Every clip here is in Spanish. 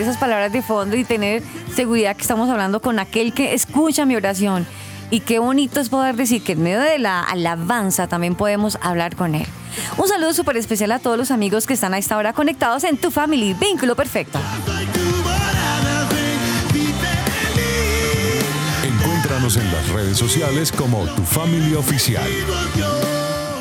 Esas palabras de fondo y tener seguridad que estamos hablando con aquel que escucha mi oración. Y qué bonito es poder decir que en medio de la alabanza también podemos hablar con Él. Un saludo súper especial a todos los amigos que están a esta hora conectados en Tu Family, Vínculo Perfecto. Encuéntranos en las redes sociales como Tu Family Oficial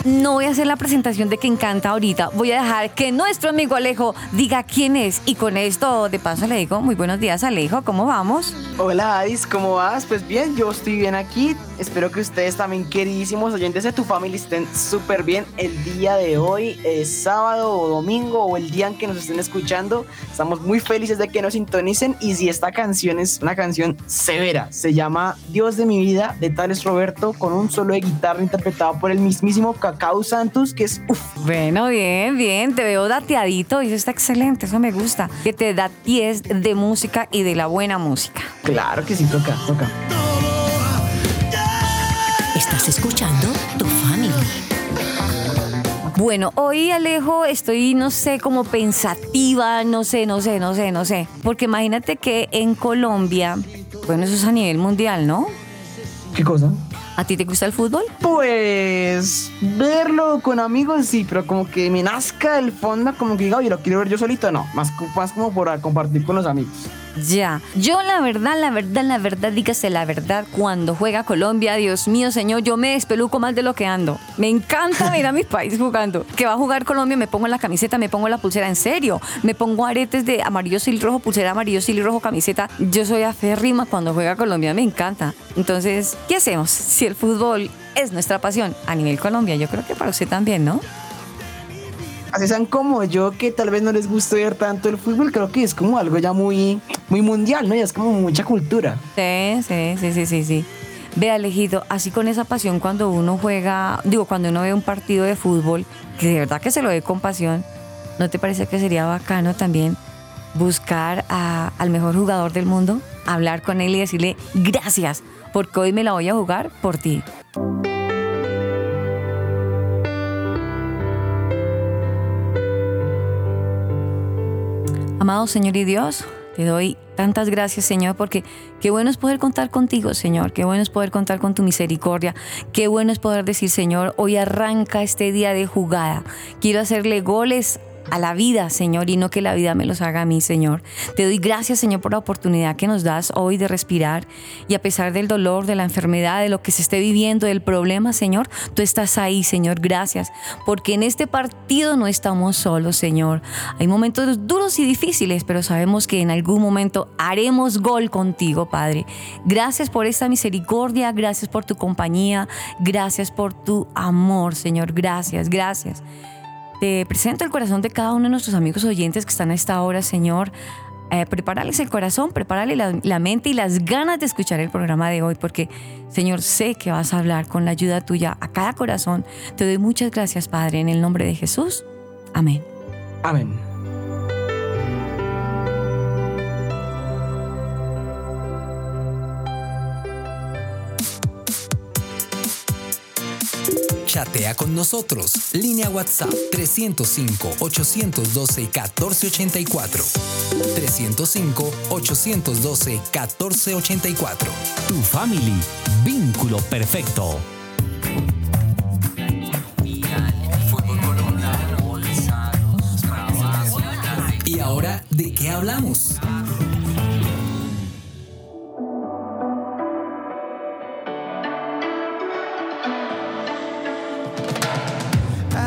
no voy a hacer la presentación de que encanta ahorita. Voy a dejar que nuestro amigo Alejo diga quién es. Y con esto, de paso, le digo muy buenos días, Alejo. ¿Cómo vamos? Hola, Adis. ¿Cómo vas? Pues bien, yo estoy bien aquí. Espero que ustedes también, queridísimos oyentes de tu familia, estén súper bien el día de hoy, es sábado o domingo o el día en que nos estén escuchando. Estamos muy felices de que nos sintonicen. Y si esta canción es una canción severa, se llama Dios de mi vida, de Tales Roberto, con un solo de guitarra interpretado por el mismísimo Cacao Santos, que es uff. Bueno, bien, bien, te veo dateadito y eso está excelente, eso me gusta. Que te da pies de música y de la buena música. Claro que sí, toca, toca. Estás escuchando Tu Family. Bueno, hoy Alejo estoy, no sé, como pensativa, no sé, no sé, no sé, no sé. Porque imagínate que en Colombia, bueno, eso es a nivel mundial, ¿no? ¿Qué cosa? ¿A ti te gusta el fútbol? Pues verlo con amigos sí, pero como que me nazca el fondo, como que diga, oye, lo quiero ver yo solito, no, más, más como por compartir con los amigos. Ya, yo la verdad, la verdad, la verdad, dígase la verdad, cuando juega Colombia, Dios mío, señor, yo me despeluco más de lo que ando. Me encanta ver a mi país jugando. Que va a jugar Colombia, me pongo la camiseta, me pongo la pulsera, en serio. Me pongo aretes de amarillo, y rojo, pulsera amarillo, y rojo, camiseta. Yo soy aférrima cuando juega Colombia, me encanta. Entonces, ¿qué hacemos? Si el fútbol es nuestra pasión a nivel Colombia, yo creo que para usted también, ¿no? Así sean como yo, que tal vez no les guste ver tanto el fútbol, creo que es como algo ya muy, muy mundial, ¿no? Ya es como mucha cultura. Sí, sí, sí, sí, sí, sí. Ve, Alejido, así con esa pasión cuando uno juega, digo, cuando uno ve un partido de fútbol, que de verdad que se lo ve con pasión, ¿no te parece que sería bacano también buscar al mejor jugador del mundo, hablar con él y decirle gracias, porque hoy me la voy a jugar por ti? Amado Señor y Dios, te doy tantas gracias, Señor, porque qué bueno es poder contar contigo, Señor. Qué bueno es poder contar con tu misericordia. Qué bueno es poder decir, Señor, hoy arranca este día de jugada. Quiero hacerle goles a la vida, Señor, y no que la vida me los haga a mí, Señor. Te doy gracias, Señor, por la oportunidad que nos das hoy de respirar y a pesar del dolor, de la enfermedad, de lo que se esté viviendo, del problema, Señor, tú estás ahí, Señor. Gracias, porque en este partido no estamos solos, Señor. Hay momentos duros y difíciles, pero sabemos que en algún momento haremos gol contigo, Padre. Gracias por esta misericordia, gracias por tu compañía, gracias por tu amor, Señor. Gracias, gracias. Te presento el corazón de cada uno de nuestros amigos oyentes que están a esta hora, Señor. Eh, prepárales el corazón, prepárale la, la, mente y las ganas de escuchar el programa de hoy, porque, Señor, sé que vas a hablar con la ayuda tuya a cada corazón. Te doy muchas gracias, Padre, en el nombre de Jesús. Amén. Amén. Chatea con nosotros. Línea WhatsApp 305-812-1484. 305-812-1484. Tu family, vínculo perfecto. ¿Y ahora de qué hablamos?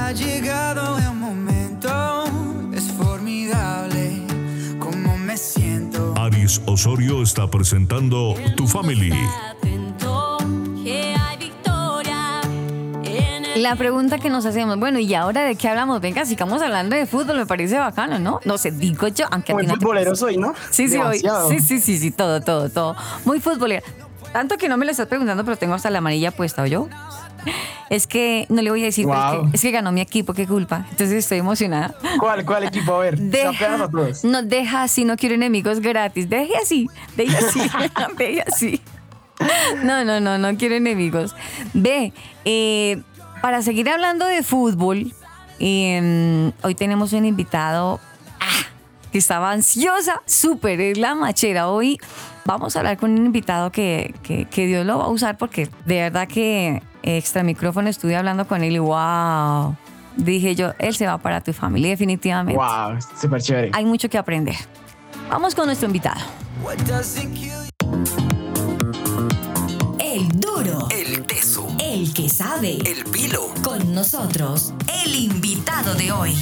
Ha llegado el momento, es formidable como me siento. Aris Osorio está presentando Tu Family. La pregunta que nos hacemos, bueno, ¿y ahora de qué hablamos? Venga, sigamos hablando de fútbol, me parece bacano, ¿no? No sé, digo yo, aunque a Muy ti no te- futbolero soy, ¿no? Sí, sí, hoy. Sí, sí, sí, sí, todo, todo, todo. Muy futbolero. Tanto que no me lo estás preguntando, pero tengo hasta la amarilla puesta, ¿o yo? Es que no le voy a decir, pero es Wow. que- es, que, ganó mi equipo, qué culpa. Entonces estoy emocionada. ¿Cuál, cuál equipo? A ver, Deja, a todos. no, deja así, no quiero enemigos gratis. Deje así, deje así, deje así. No, no, no, no quiero enemigos. Ve, eh, para seguir hablando de fútbol, eh, hoy tenemos un invitado ah, que estaba ansiosa, súper, es la machera. Hoy vamos a hablar con un invitado que, que, que Dios lo va a usar porque de verdad que extra micrófono estuve hablando con él y wow. Dije yo, él se va para tu familia definitivamente. Wow, súper chévere. Hay mucho que aprender. Vamos con nuestro invitado. El duro. El teso. El que sabe. El pilo. Con nosotros, el invitado de hoy.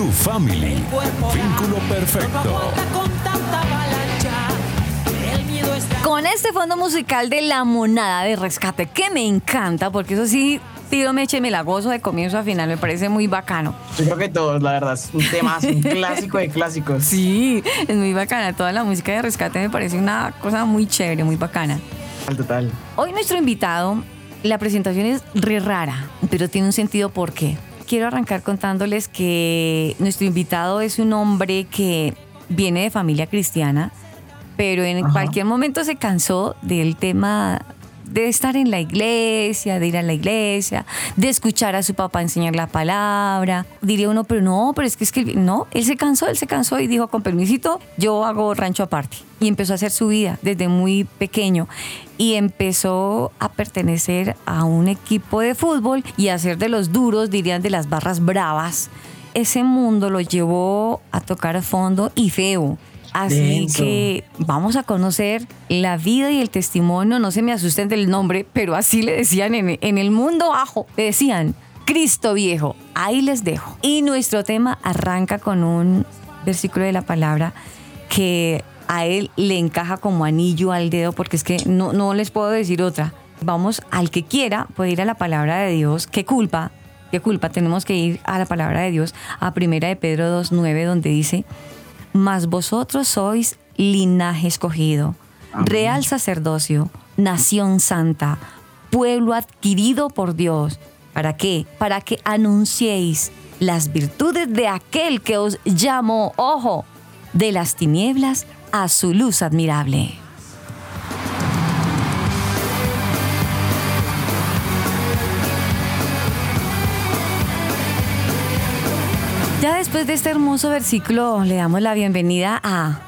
Tu family, vínculo perfecto. con este fondo musical de La Monada de Rescate, que me encanta, porque eso sí, tiro meche, me la gozo de comienzo a final, me parece muy bacano. Yo creo que todos, la verdad, es un tema, un clásico de clásicos. Sí, es muy bacana. Toda la música de Rescate me parece una cosa muy chévere, muy bacana. Al total. Hoy nuestro invitado, la presentación es re rara, pero tiene un sentido por qué. Quiero arrancar contándoles que nuestro invitado es un hombre que viene de familia cristiana, pero en cualquier momento se cansó del tema de estar en la iglesia, de ir a la iglesia, de escuchar a su papá enseñar la palabra. Diría uno, pero no, pero es que es que no, él se cansó, él se cansó y dijo, con permisito, yo hago rancho aparte. Y empezó a hacer su vida desde muy pequeño y empezó a pertenecer a un equipo de fútbol y a ser de los duros, dirían de las barras bravas. Ese mundo lo llevó a tocar fondo y feo. Así Denso. que vamos a conocer la vida y el testimonio, no se me asusten del nombre, pero así le decían en, en el mundo bajo, le decían Cristo viejo, ahí les dejo. Y nuestro tema arranca con un versículo de la palabra que a él le encaja como anillo al dedo, porque es que no, no les puedo decir otra. Vamos, al que quiera puede ir a la palabra de Dios. ¿Qué culpa? ¿Qué culpa? Tenemos que ir a la palabra de Dios, a primera de Pedro 2.9, donde dice, mas vosotros sois linaje escogido, real sacerdocio, nación santa, pueblo adquirido por Dios. ¿Para qué? Para que anunciéis las virtudes de aquel que os llamó, ojo, de las tinieblas a su luz admirable. Ya después de este hermoso versículo le damos la bienvenida a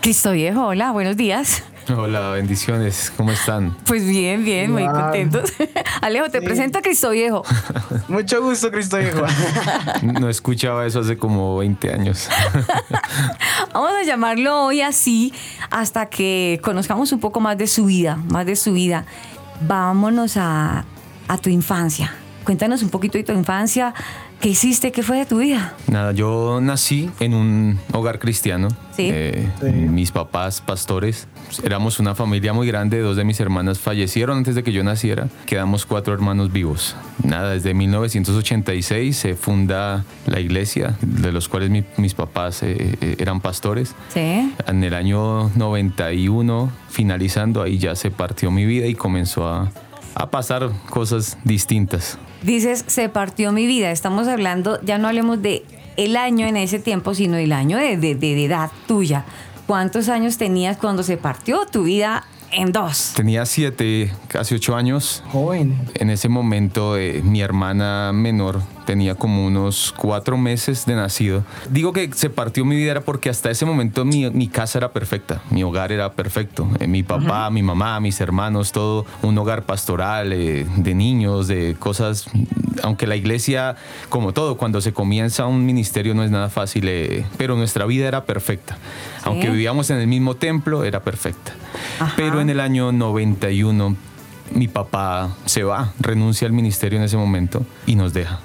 Cristo Viejo. Hola, buenos días. Hola, bendiciones, ¿cómo están? Pues bien, bien, muy contentos. Alejo, te Sí. presento a Cristo Viejo. Mucho gusto, Cristo Viejo. No escuchaba eso hace como 20 años. Vamos a llamarlo hoy así hasta que conozcamos un poco más de su vida, más de su vida. Vámonos a, a tu infancia. Cuéntanos un poquito de tu infancia. ¿Qué hiciste? ¿Qué fue de tu vida? Nada, yo nací en un hogar cristiano. Sí. Eh, Mis papás, pastores. Éramos una familia muy grande. Dos de mis hermanas fallecieron antes de que yo naciera. Quedamos cuatro hermanos vivos. Nada, desde 1986 se funda la iglesia, de los cuales mi- mis papás eh, eh, eran pastores. Sí. En el año 91, finalizando, ahí ya se partió mi vida y comenzó a, a pasar cosas distintas. Dices, se partió mi vida. Estamos hablando, ya no hablemos de el año en ese tiempo, sino el año de, de- edad tuya. ¿Cuántos años tenías cuando se partió tu vida en dos? Tenía siete, casi ocho años. Joven. En ese momento, eh, mi hermana menor tenía como unos cuatro meses de nacido. Digo que se partió mi vida era porque hasta ese momento mi, mi casa era perfecta, mi hogar era perfecto. Eh, mi papá, mi mamá, mis hermanos, todo un hogar pastoral eh, de niños, de cosas. Aunque la iglesia, como todo, cuando se comienza un ministerio no es nada fácil, eh, pero nuestra vida era perfecta. Aunque vivíamos en el mismo templo, era perfecta. Pero en el año 91 mi papá se va, renuncia al ministerio en ese momento y nos deja,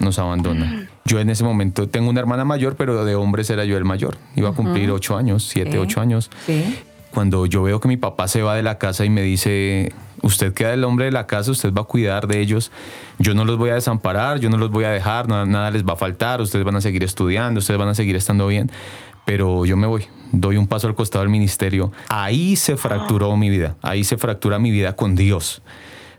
nos abandona. Yo en ese momento tengo una hermana mayor, pero de hombres era yo el mayor. Iba a cumplir ocho años, siete, Sí. ocho años. Sí. Cuando yo veo que mi papá se va de la casa y me dice, usted queda el hombre de la casa, usted va a cuidar de ellos, yo no los voy a desamparar, yo no los voy a dejar, nada, nada les va a faltar, ustedes van a seguir estudiando, ustedes van a seguir estando bien, pero yo me voy, doy un paso al costado del ministerio. Ahí se fracturó mi vida, ahí se fractura mi vida con Dios.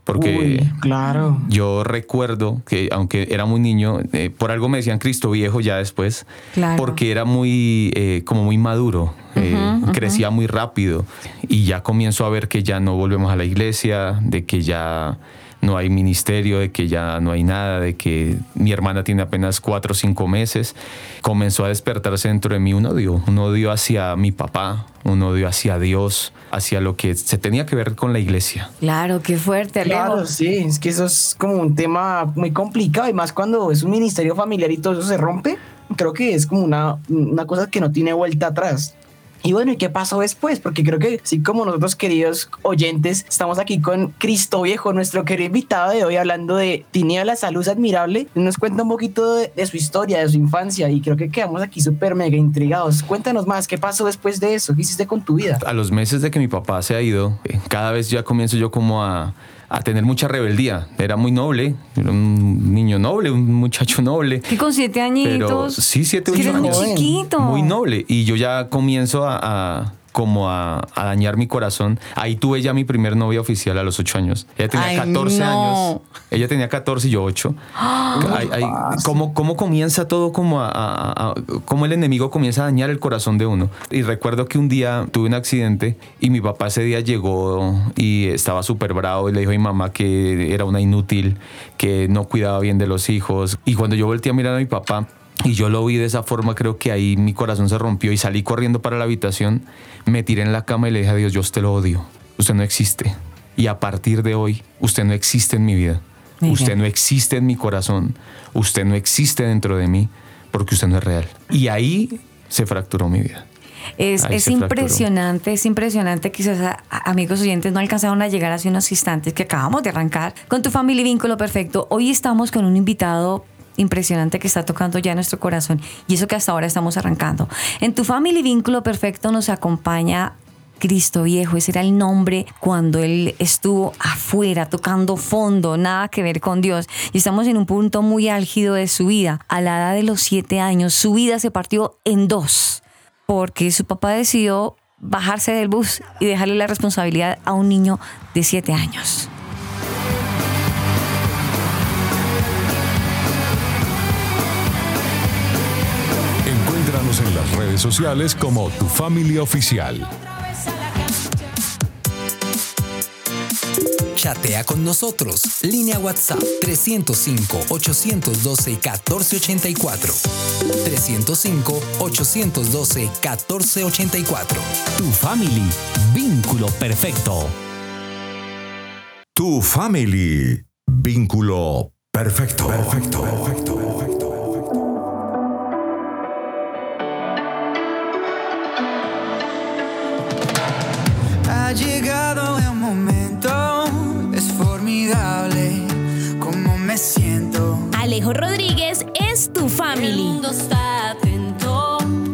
Porque Uy, claro. yo recuerdo que, aunque era muy niño, eh, por algo me decían Cristo viejo ya después, Claro. porque era muy, eh, como muy maduro, eh, crecía muy rápido y ya comienzo a ver que ya no volvemos a la iglesia, de que ya no hay ministerio, de que ya no hay nada, de que mi hermana tiene apenas cuatro o cinco meses. Comenzó a despertarse dentro de mí un odio, un odio hacia mi papá, un odio hacia Dios, hacia lo que se tenía que ver con la iglesia. Claro, qué fuerte, Alejo. Claro, sí, es que eso es como un tema muy complicado y más cuando es un ministerio familiar y todo eso se rompe, creo que es como una, una cosa que no tiene vuelta atrás. Y bueno, ¿y qué pasó después? Porque creo que así como nosotros queridos oyentes, estamos aquí con Cristo Viejo, nuestro querido invitado de hoy, hablando de Tinieblas a Luz Admirable. Nos cuenta un poquito de, de su historia, de su infancia y creo que quedamos aquí súper mega intrigados. Cuéntanos más, ¿qué pasó después de eso? ¿Qué hiciste con tu vida? A los meses de que mi papá se ha ido, eh, cada vez ya comienzo yo como a, a tener mucha rebeldía. Era muy noble, era un niño noble, un muchacho noble. Que con siete añitos. Pero sí, siete, ocho eres muy años. chiquito. Muy noble. Y yo ya comienzo a, a- como a, a dañar mi corazón. Ahí tuve ya mi primer novia oficial a los ocho años. Ella tenía Ay, 14 no. años. Ella tenía 14 y yo 8. ¿cómo, cómo comienza todo como a, a- a- cómo el enemigo comienza a dañar el corazón de uno? Y recuerdo que un día tuve un accidente y mi papá ese día llegó y estaba súper bravo y le dijo a mi mamá que era una inútil, que no cuidaba bien de los hijos. Y cuando yo volteé a mirar a mi papá, y yo lo vi de esa forma, creo que ahí mi corazón se rompió y salí corriendo para la habitación, me tiré en la cama y le dije a Dios, yo usted lo odio, usted no existe. Y a partir de hoy, usted no existe en mi vida, usted no existe en mi corazón, usted no existe dentro de mí, porque usted no es real. Y ahí se fracturó mi vida. Es, es fracturó. impresionante, es impresionante. Quizás a- a- amigos oyentes no alcanzaron a llegar hace unos instantes que acabamos de arrancar con tu familia y vínculo perfecto. Hoy estamos con un invitado impresionante que está tocando ya nuestro corazón y eso que hasta ahora estamos arrancando. En tu familia vínculo perfecto nos acompaña Cristo Viejo, ese era el nombre cuando él estuvo afuera tocando fondo, nada que ver con Dios. Y estamos en un punto muy álgido de su vida. A la edad de los siete años, su vida se partió en dos porque su papá decidió bajarse del bus y dejarle la responsabilidad a un niño de siete años. Encuéntranos en las redes sociales como Tu Familia Oficial. Chatea con nosotros. Línea WhatsApp 305-812-1484. 305-812-1484. Tu family, vínculo perfecto. Tu family. Vínculo perfecto. Perfecto. Perfecto. Ha Alejo Rodríguez es tu family.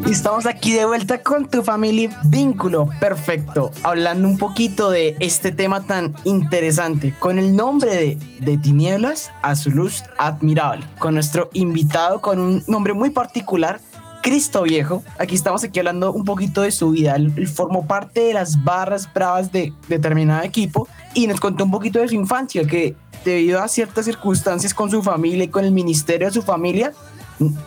Y estamos aquí de vuelta con tu familia Vínculo Perfecto, hablando un poquito de este tema tan interesante, con el nombre de De Tinieblas a su luz admirable, con nuestro invitado con un nombre muy particular, Cristo Viejo. Aquí estamos aquí hablando un poquito de su vida. Él, formó parte de las barras bravas de determinado equipo y nos contó un poquito de su infancia, que debido a ciertas circunstancias con su familia y con el ministerio de su familia,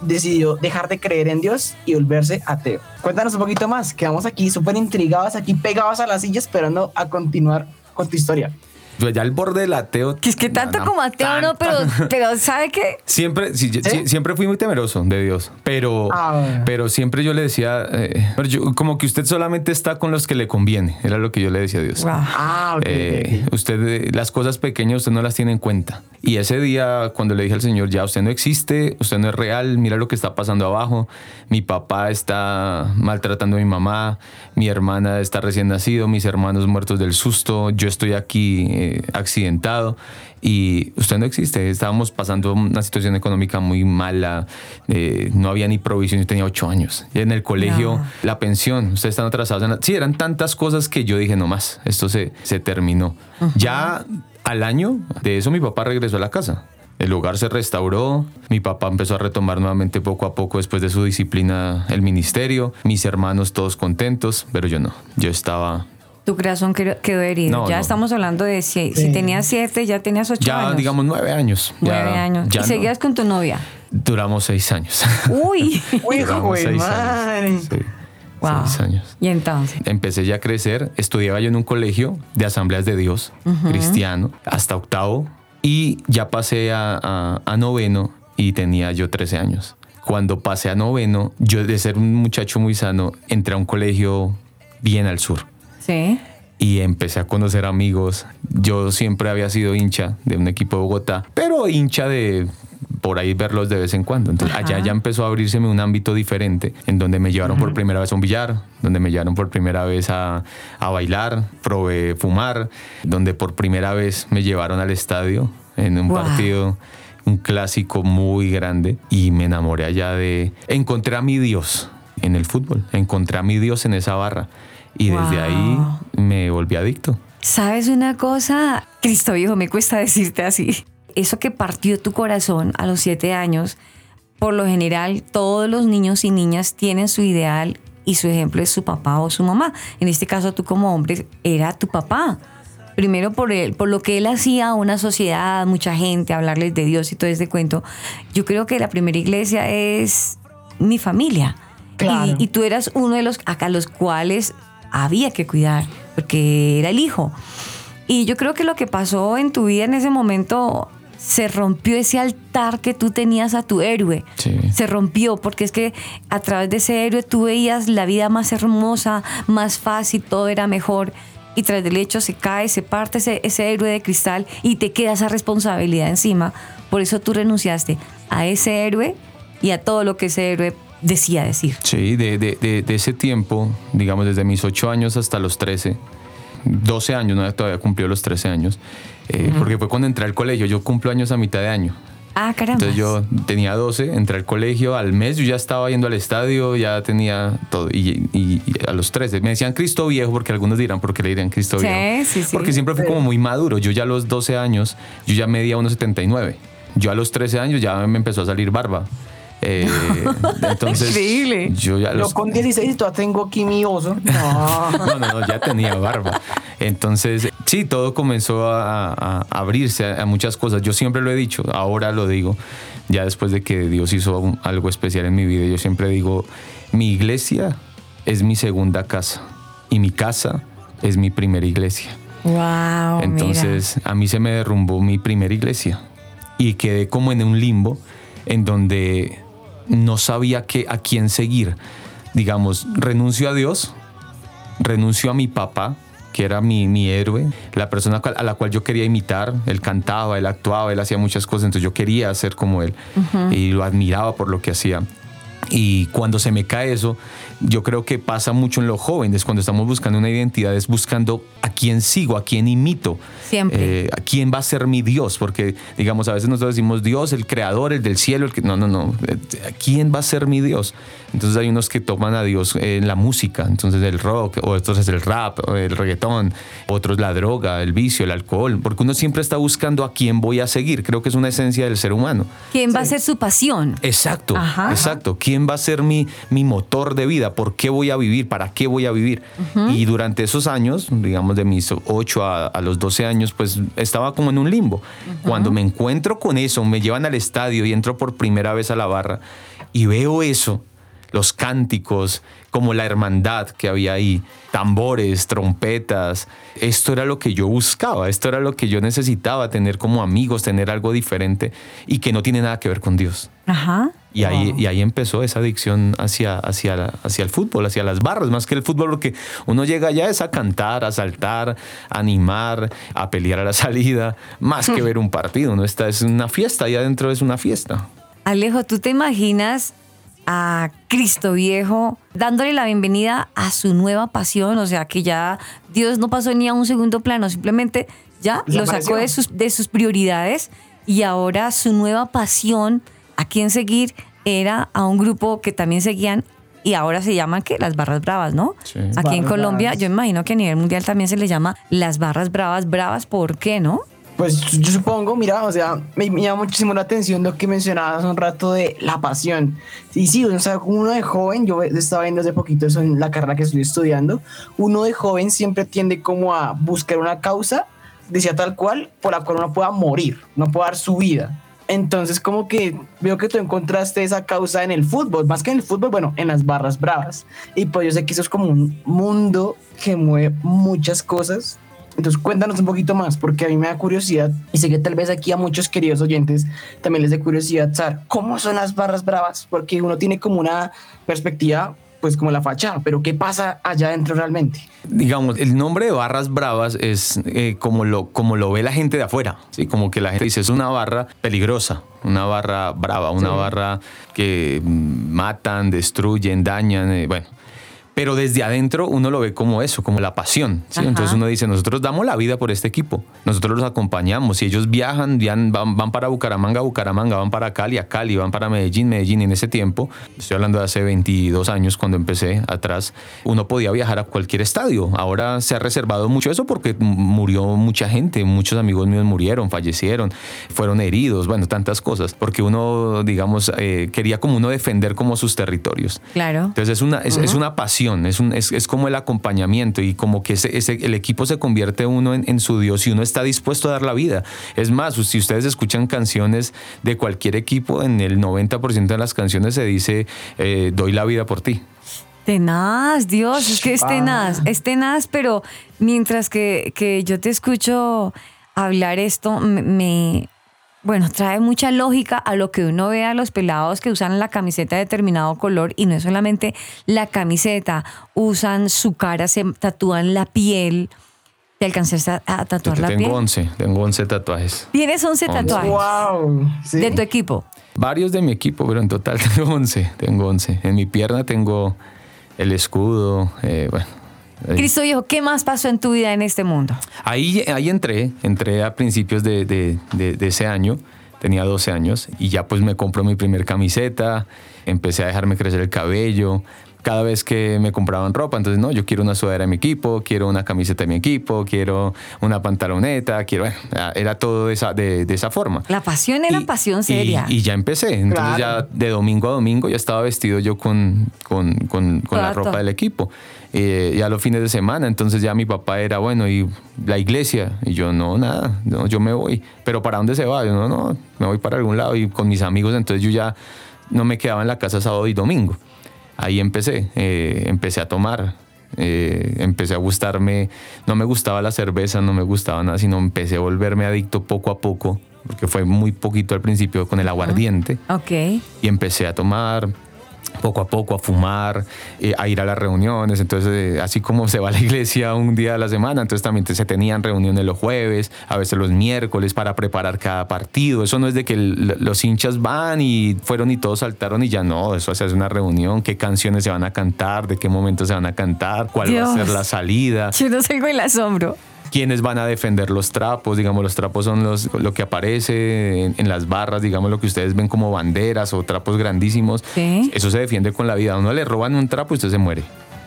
decidió dejar de creer en Dios y volverse ateo. Cuéntanos un poquito más, quedamos aquí súper intrigados, aquí pegados a la silla esperando a continuar con tu historia. Yo ya al borde del ateo. Que es que tanto como ateo, no, pero, pero ¿sabe qué? Siempre, sí, sí, siempre fui muy temeroso de Dios, pero, Ah, pero siempre yo le decía, eh, pero yo- como que usted solamente está con los que le conviene, era lo que yo le decía a Dios. Wow. Ah, ok, ok, Eh, ok. usted, eh, las cosas pequeñas usted no las tiene en cuenta. Y ese día, cuando le dije al Señor, ya usted no existe, usted no es real, mira lo que está pasando abajo. Mi papá está maltratando a mi mamá, mi hermana está recién nacido, mis hermanos muertos del susto, yo estoy aquí eh, accidentado. Y usted no existe. Estábamos pasando una situación económica muy mala. eh, no había ni provisión. Yo tenía ocho años. Y en el colegio, No. la pensión, ustedes están atrasados. En la- Sí, eran tantas cosas que yo dije, no más, esto se, se terminó. Ya al año de eso mi papá regresó a la casa. El lugar se restauró, mi papá empezó a retomar nuevamente poco a poco después de su disciplina el ministerio, mis hermanos todos contentos, pero yo no, yo estaba Tu corazón quedó herido. No, ya no. estamos hablando de si, si tenías siete, ya tenías ocho ya años. digamos nueve años. ya- Nueve años. ya y no. seguías con tu novia. Duramos seis años. Uy. Uy, Duramos seis madre. años. Sí, wow. seis años. Y entonces. Empecé ya a crecer, estudiaba yo en un colegio de asambleas de Dios, cristiano, hasta octavo, y ya pasé a, a- a noveno y tenía yo 13 años. Cuando pasé a noveno, yo de ser un muchacho muy sano, entré a un colegio bien al sur Sí. y empecé a conocer amigos. Yo siempre había sido hincha de un equipo de Bogotá, pero hincha de por ahí verlos de vez en cuando. Entonces allá ya empezó a abrírseme un ámbito diferente, en donde me llevaron por primera vez a un billar, donde me llevaron por primera vez a, a bailar, probé fumar, donde por primera vez me llevaron al estadio en un Wow. partido, un clásico muy grande, y me enamoré allá de... Encontré a mi Dios en el fútbol, encontré a mi Dios en esa barra. Y desde ahí me volví adicto. ¿Sabes una cosa? Cristo viejo, me cuesta decirte así. Eso que partió tu corazón a los siete años, por lo general todos los niños y niñas tienen su ideal y su ejemplo es su papá o su mamá. En este caso tú como hombre era tu papá. Primero por, él, por lo que él hacía a una sociedad, mucha gente, hablarles de Dios y todo este cuento. Yo creo que la primera iglesia es mi familia. Claro. Y, y tú eras uno de los a los cuales había que cuidar, porque era el hijo. Y yo creo que lo que pasó en tu vida en ese momento se rompió ese altar que tú tenías a tu héroe. Sí. Se rompió porque es que a través de ese héroe tú veías la vida más hermosa, más fácil, todo era mejor. Y tras del hecho se cae, se parte ese, ese héroe de cristal y te queda esa responsabilidad encima. Por eso tú renunciaste a ese héroe y a todo lo que ese héroe decía decir. Sí, de, de- de- de ese tiempo, digamos desde mis 8 años hasta los 13, 12 años, no todavía cumplió los 13 años, eh, porque fue cuando entré al colegio, yo cumplo años a mitad de año. Ah, caramba. Entonces yo tenía 12, entré al colegio, al mes yo ya estaba yendo al estadio, ya tenía todo. Y, y- y a los 13 me decían Cristo Viejo, porque algunos dirán, ¿por qué le dirían Cristo Sí, Viejo? sí, sí. Porque siempre fui como muy maduro. Yo ya a los 12 años, yo ya medía 1,79. Yo a los 13 años ya me empezó a salir barba. Eh, entonces, Increíble. Yo ya a Yo los con 16 todavía tengo aquí mi oso. No. no, no, no, ya tenía barba. Entonces, sí, todo comenzó a, a- a abrirse a, a muchas cosas. Yo siempre lo he dicho, ahora lo digo, ya después de que Dios hizo un- algo especial en mi vida, yo siempre digo, mi iglesia es mi segunda casa y mi casa es mi primera iglesia. Wow. Entonces, a mí se me derrumbó mi primera iglesia y quedé como en un limbo en donde no sabía qué, a quién seguir. Digamos, renuncio a Dios, renuncio a mi papá, que era mi, mi héroe, la persona a la cual yo quería imitar. Él cantaba, él actuaba, él hacía muchas cosas, entonces yo quería ser como él y lo admiraba por lo que hacía. Y cuando se me cae eso, yo creo que pasa mucho en los jóvenes, cuando estamos buscando una identidad, es buscando a quién sigo, a quién imito. Siempre. Eh, a quién va a ser mi Dios, porque digamos, a veces nosotros decimos Dios, el creador, el del cielo, el que... No, no, no. Eh, ¿A quién va a ser mi Dios? Entonces hay unos que toman a Dios en la música, entonces el rock, o otros es el rap, o el reggaetón, otros la droga, el vicio, el alcohol, porque uno siempre está buscando a quién voy a seguir. Creo que es una esencia del ser humano. ¿Quién va a ser su pasión? Exacto, Ajá. exacto. ¿Quién va a ser mi, mi motor de vida? ¿Por qué voy a vivir? ¿Para qué voy a vivir? Y durante esos años, digamos de mis 8 a, a los 12 años, pues estaba como en un limbo. Cuando me encuentro con eso, me llevan al estadio y entro por primera vez a la barra y veo eso, los cánticos, como la hermandad que había ahí, tambores, trompetas. Esto era lo que yo buscaba, esto era lo que yo necesitaba, tener como amigos, tener algo diferente y que no tiene nada que ver con Dios. Ajá. Y ahí, y ahí empezó esa adicción hacia, hacia, hacia el fútbol, hacia las barras, más que el fútbol, porque uno llega allá es a cantar, a saltar, a animar, a pelear a la salida, más que ver un partido. ¿no? Esta es una fiesta, allá adentro es una fiesta. Alejo, ¿tú te imaginas a Cristo Viejo dándole la bienvenida a su nueva pasión? O sea, que ya Dios no pasó ni a un segundo plano, simplemente ya lo sacó de sus, de sus prioridades y ahora su nueva pasión a quién seguir era a un grupo que también seguían y ahora se llaman ¿qué? las barras bravas, ¿no? Sí. Aquí en Colombia, bravas. yo imagino que a nivel mundial también se les llama las barras bravas, bravas, ¿por qué no? Pues yo supongo, mira, o sea, me, me llama muchísimo la atención lo que mencionabas hace un rato de la pasión. Y sí, o sea, uno de joven, yo estaba viendo hace poquito eso en la carrera que estoy estudiando, uno de joven siempre tiende como a buscar una causa, decía tal cual, por la cual uno pueda morir, no pueda dar su vida. Entonces, como que veo que tú encontraste esa causa en el fútbol, más que en el fútbol, bueno, en las barras bravas. Y pues yo sé que eso es como un mundo que mueve muchas cosas. Entonces, cuéntanos un poquito más, porque a mí me da curiosidad y sé que tal vez aquí a muchos queridos oyentes también les dé curiosidad saber cómo son las barras bravas, porque uno tiene como una perspectiva, pues como la fachada, pero ¿qué pasa allá adentro realmente? Digamos, el nombre de barras bravas es eh, como, lo, como lo ve la gente de afuera, ¿sí? como que la gente dice, es una barra peligrosa, una barra brava, una barra que matan, destruyen, dañan, eh, bueno. Pero desde adentro uno lo ve como eso, como la pasión. ¿sí? Entonces uno dice, nosotros damos la vida por este equipo, nosotros los acompañamos. Si ellos viajan, van, van para Bucaramanga, Bucaramanga, van para Cali, a Cali, van para Medellín, Medellín. Y en ese tiempo, estoy hablando de hace 22 años cuando empecé atrás, uno podía viajar a cualquier estadio. Ahora se ha reservado mucho eso porque murió mucha gente, muchos amigos míos murieron, fallecieron, fueron heridos, bueno, tantas cosas. Porque uno, digamos, eh, quería como uno defender como sus territorios. Claro. Entonces es una, es, es una pasión, es, un- es, es como el acompañamiento y como que ese, ese- el equipo se convierte uno en, en su Dios y uno está dispuesto a dar la vida. Es más, si ustedes escuchan canciones de cualquier equipo, en el 90% de las canciones se dice, eh, doy la vida por ti. Tenaz, Dios, es que es tenaz, es tenaz, pero mientras que, que yo te escucho hablar esto, me- bueno, trae mucha lógica a lo que uno ve a los pelados que usan la camiseta de determinado color y no es solamente la camiseta, usan su cara, se tatúan la piel. ¿Te alcanzaste a, a tatuar la tengo piel? 11, tengo 11 tatuajes. Tienes 11 Once. tatuajes ¡Wow! Sí. de tu equipo. Varios de mi equipo, pero en total tengo 11, tengo 11. En mi pierna tengo el escudo, eh, bueno. Cristo dijo, ¿qué más pasó en tu vida en este mundo? Ahí, ahí entré, entré a principios de, de- de- de ese año, tenía 12 años, y ya pues me compré mi primer camiseta, empecé a dejarme crecer el cabello. Cada vez que me compraban ropa, entonces no, yo quiero una sudadera de mi equipo, quiero una camiseta de mi equipo, quiero una pantaloneta, quiero, bueno, era todo de esa, de, de esa forma. La pasión era Y- pasión y- seria. Y, ya empecé. Entonces Claro. ya de domingo a domingo ya estaba vestido yo con, con, con- con la ropa del equipo. Eh, ya los fines de semana, entonces ya mi papá era, bueno, ¿y la iglesia? Y yo, no, nada, no, yo me voy. ¿Pero para dónde se va? Yo, no, no, me voy para algún lado. Y con mis amigos, entonces yo ya no me quedaba en la casa sábado y domingo. Ahí empecé, eh, empecé a tomar. eh, empecé a gustarme, no me gustaba la cerveza, no me gustaba nada, sino empecé a volverme adicto poco a poco, porque fue muy poquito al principio con el aguardiente Ok. y empecé a tomar poco a poco a fumar, eh, a ir a las reuniones. Entonces, eh, así como se va a la iglesia un día a la semana, entonces también se tenían reuniones los jueves, a veces los miércoles para preparar cada partido. Eso no es de que el- los hinchas van y fueron y todos saltaron y ya no. Eso se hace una reunión, qué canciones se van a cantar, de qué momento se van a cantar, cuál va a ser la salida Yo no salgo el asombro. Quiénes van a defender los trapos, digamos, los trapos son los, lo que aparece en, en las barras, digamos, lo que ustedes ven como banderas o trapos grandísimos. Sí. Eso se defiende con la vida. A uno le roban un trapo y usted se muere.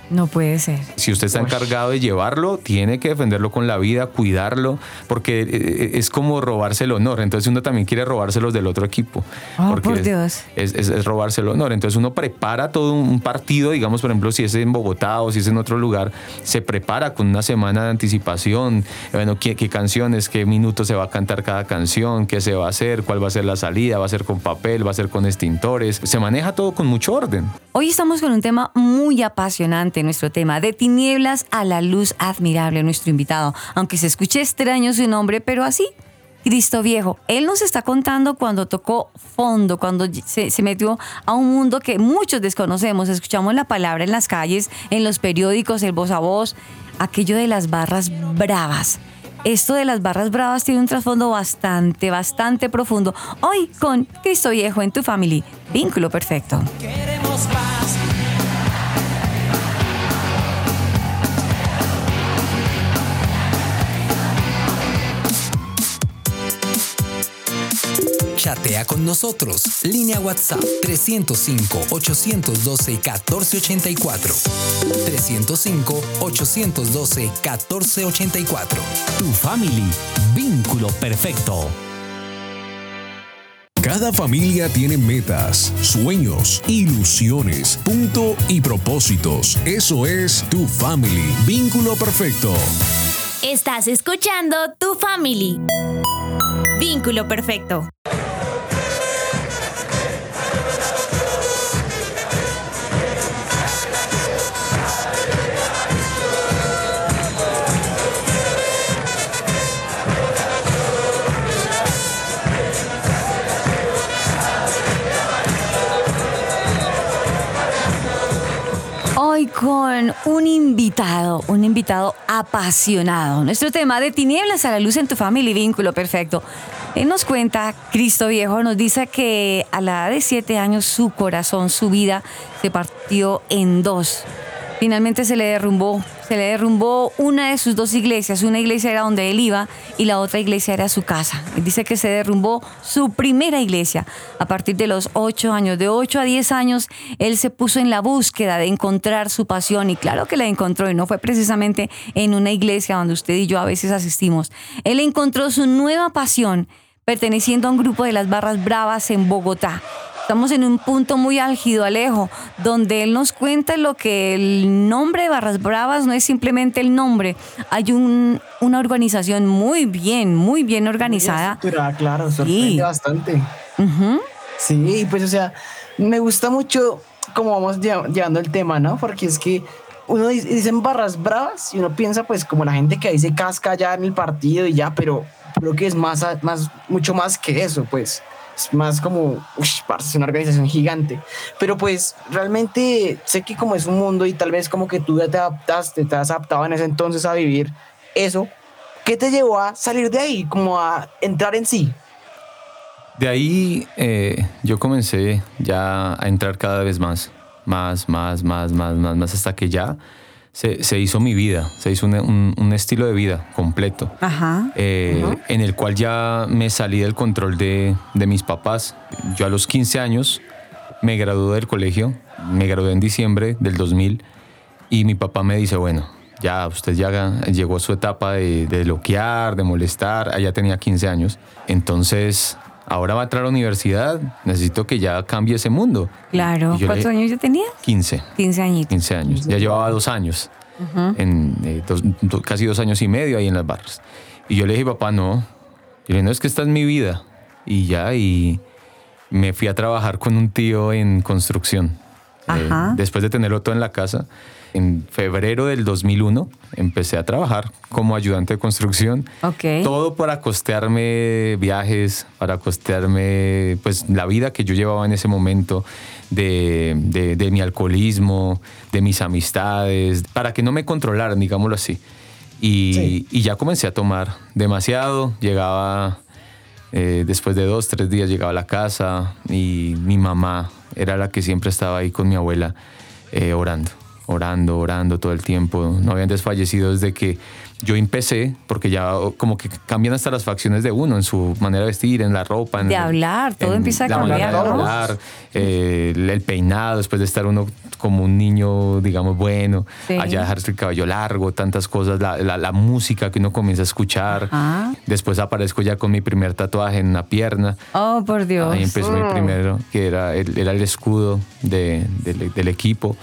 No puede ser. Si usted está encargado de llevarlo, tiene que defenderlo con la vida, cuidarlo, porque eh, es como robarse el honor. Entonces uno también quiere robárselos del otro equipo. Oh, porque por es- Dios. Es, es- es robarse el honor. Entonces uno prepara todo un partido, digamos, por ejemplo, si es en Bogotá o si es en otro lugar, se prepara con una semana de anticipación. Bueno, qué, qué canciones, qué minutos se va a cantar cada canción, qué se va a hacer, cuál va a ser la salida, va a ser con papel, va a ser con extintores. Se maneja todo con mucho orden. Hoy estamos con un tema muy apasionante, nuestro tema, de tinieblas a la luz admirable, nuestro invitado. Aunque se escuche extraño su nombre, pero así, Cristo Viejo. Él nos está contando cuando tocó fondo, cuando se, se metió a un mundo que muchos desconocemos. Escuchamos la palabra en las calles, en los periódicos, el voz a voz, aquello de las barras bravas. Esto de las barras bravas tiene un trasfondo bastante, bastante profundo. Hoy con Cristo Viejo en tu family. Vínculo perfecto. Queremos paz. Chatea con nosotros. Línea WhatsApp 305-812-1484. 305-812-1484. Tu family. Vínculo perfecto. Cada familia tiene metas, sueños, ilusiones, punto y propósitos. Eso es tu family. Vínculo perfecto. Estás escuchando Tu Family. Vínculo perfecto. Con un invitado, un invitado apasionado. Nuestro tema de tinieblas a la luz en tu familia y vínculo perfecto. Él nos cuenta, Cristo Viejo, nos dice que a la edad de siete años su corazón, su vida se partió en dos. Finalmente se le derrumbó, se le derrumbó una de sus dos iglesias. Una iglesia era donde él iba y la otra iglesia era su casa. Dice que se derrumbó su primera iglesia. A partir de los ocho años, de ocho a diez años, él se puso en la búsqueda de encontrar su pasión y claro que la encontró y no fue precisamente en una iglesia donde usted y yo a veces asistimos. Él encontró su nueva pasión perteneciendo a un grupo de las barras bravas en Bogotá. Estamos en un punto muy álgido, Alejo, donde él nos cuenta lo que el nombre de Barras Bravas no es simplemente el nombre. Hay un- una organización muy bien, muy bien organizada. estructurada, claro, sorprende bastante. Sí, pues o sea, me gusta mucho cómo vamos lle- llevando el tema, ¿no? Porque es que uno dice, dicen barras bravas y uno piensa pues como la gente que ahí se casca ya en el partido y ya, pero creo que es más, más mucho más que eso, pues. Es más como, uff, es una organización gigante. Pero pues realmente sé que como es un mundo y tal vez como que tú ya te adaptaste, te has adaptado en ese entonces a vivir eso. ¿Qué te llevó a salir de ahí, como a entrar en sí? De ahí eh, yo comencé ya a entrar cada vez más, más, más, más, más, más, más, hasta que ya se, se hizo mi vida, se hizo un, un- un estilo de vida completo, Ajá. eh, Ajá. en el cual ya me salí del control de, de mis papás. Yo a los 15 años me gradué del colegio, me gradué en diciembre del 2000 y mi papá me dice, bueno, ya usted ya llegó a su etapa de, de loquear, de molestar, allá tenía 15 años, entonces ahora va a entrar a la universidad, necesito que ya cambie ese mundo. Claro. Yo le- ¿Cuántos años yo tenía? 15, 15 añitos. 15 años, ya llevaba dos años, en, eh, dos- casi dos años y medio ahí en las barras. Y yo le dije, papá, no, yo le dije, no, es que esta es mi vida. Y ya, y me fui a trabajar con un tío en construcción. Eh, Ajá. después de tenerlo todo en la casa. En febrero del 2001 empecé a trabajar como ayudante de construcción. Ok. Todo para costearme viajes, para costearme pues la vida que yo llevaba en ese momento de, de- de mi alcoholismo, de mis amistades, para que no me controlaran, digámoslo así. Y, y ya comencé a tomar demasiado, llegaba eh, después de dos, tres días llegaba a la casa y mi mamá era la que siempre estaba ahí con mi abuela eh, orando, orando, orando todo el tiempo. No habían desfallecido desde que yo empecé, porque ya como que cambian hasta las facciones de uno, en su manera de vestir, en la ropa. En De hablar, todo en empieza a la cambiar, de hablar, eh, el, el peinado, después de estar uno como un niño, digamos, bueno, Sí. allá dejarse el cabello largo, tantas cosas, la, la- la música que uno comienza a escuchar. Ah. Después aparezco ya con mi primer tatuaje en la pierna. Oh, por Dios. Ahí empezó mi primero, que era el, era el escudo de- del- del equipo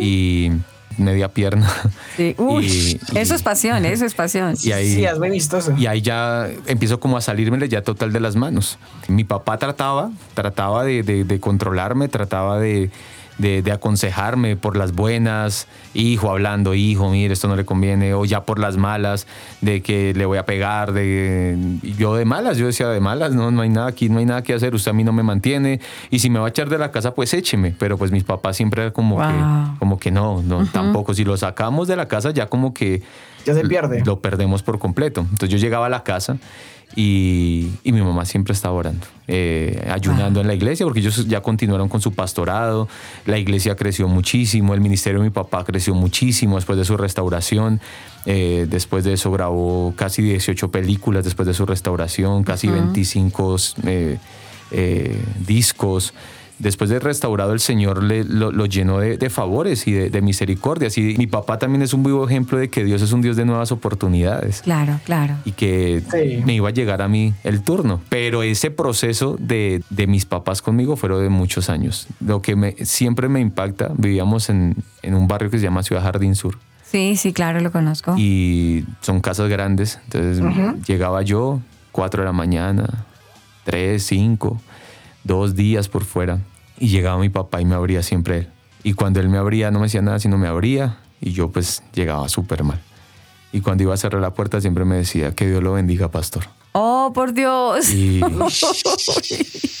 y media pierna. Sí. Uy, Y- y- eso es pasión, eso es pasión. Y ahí, Sí, es muy vistoso. y ahí ya empiezo como a salirme ya total de las manos. Mi papá trataba, trataba de, de- de controlarme, trataba de, de- de aconsejarme por las buenas, hijo hablando, hijo, mire, esto no le conviene, o ya por las malas, de que le voy a pegar, de yo de malas, yo decía de malas, no, no hay nada aquí, no hay nada que hacer, usted a mí no me mantiene, y si me va a echar de la casa, pues écheme, pero pues mis papás siempre era como Wow. que, como que no, no, tampoco, si lo sacamos de la casa ya como que Ya se pierde. lo perdemos por completo. Entonces yo llegaba a la casa y, y mi mamá siempre estaba orando, eh, ayunando en la iglesia, porque ellos ya continuaron con su pastorado, la iglesia creció muchísimo, el ministerio de mi papá creció muchísimo después de su restauración, eh, después de eso grabó casi 18 películas después de su restauración, casi 25 eh, eh, discos. Después de restaurado, el Señor le, lo, lo llenó de, de favores y de, de misericordias. Y mi papá también es un vivo ejemplo de que Dios es un Dios de nuevas oportunidades Claro, claro. y que Sí. me iba a llegar a mí el turno. Pero ese proceso de, de mis papás conmigo fueron de muchos años. Lo que me, siempre me impacta, vivíamos en, en un barrio que se llama Ciudad Jardín Sur Sí, sí, claro, lo conozco. y son casas grandes. Entonces llegaba yo, 4 de la mañana, 3, 5, dos días por fuera. Y llegaba mi papá y me abría siempre él. Y cuando él me abría no me decía nada, sino me abría y yo pues llegaba súper mal. Y cuando iba a cerrar la puerta siempre me decía que Dios lo bendiga, pastor. Oh, por Dios. Y,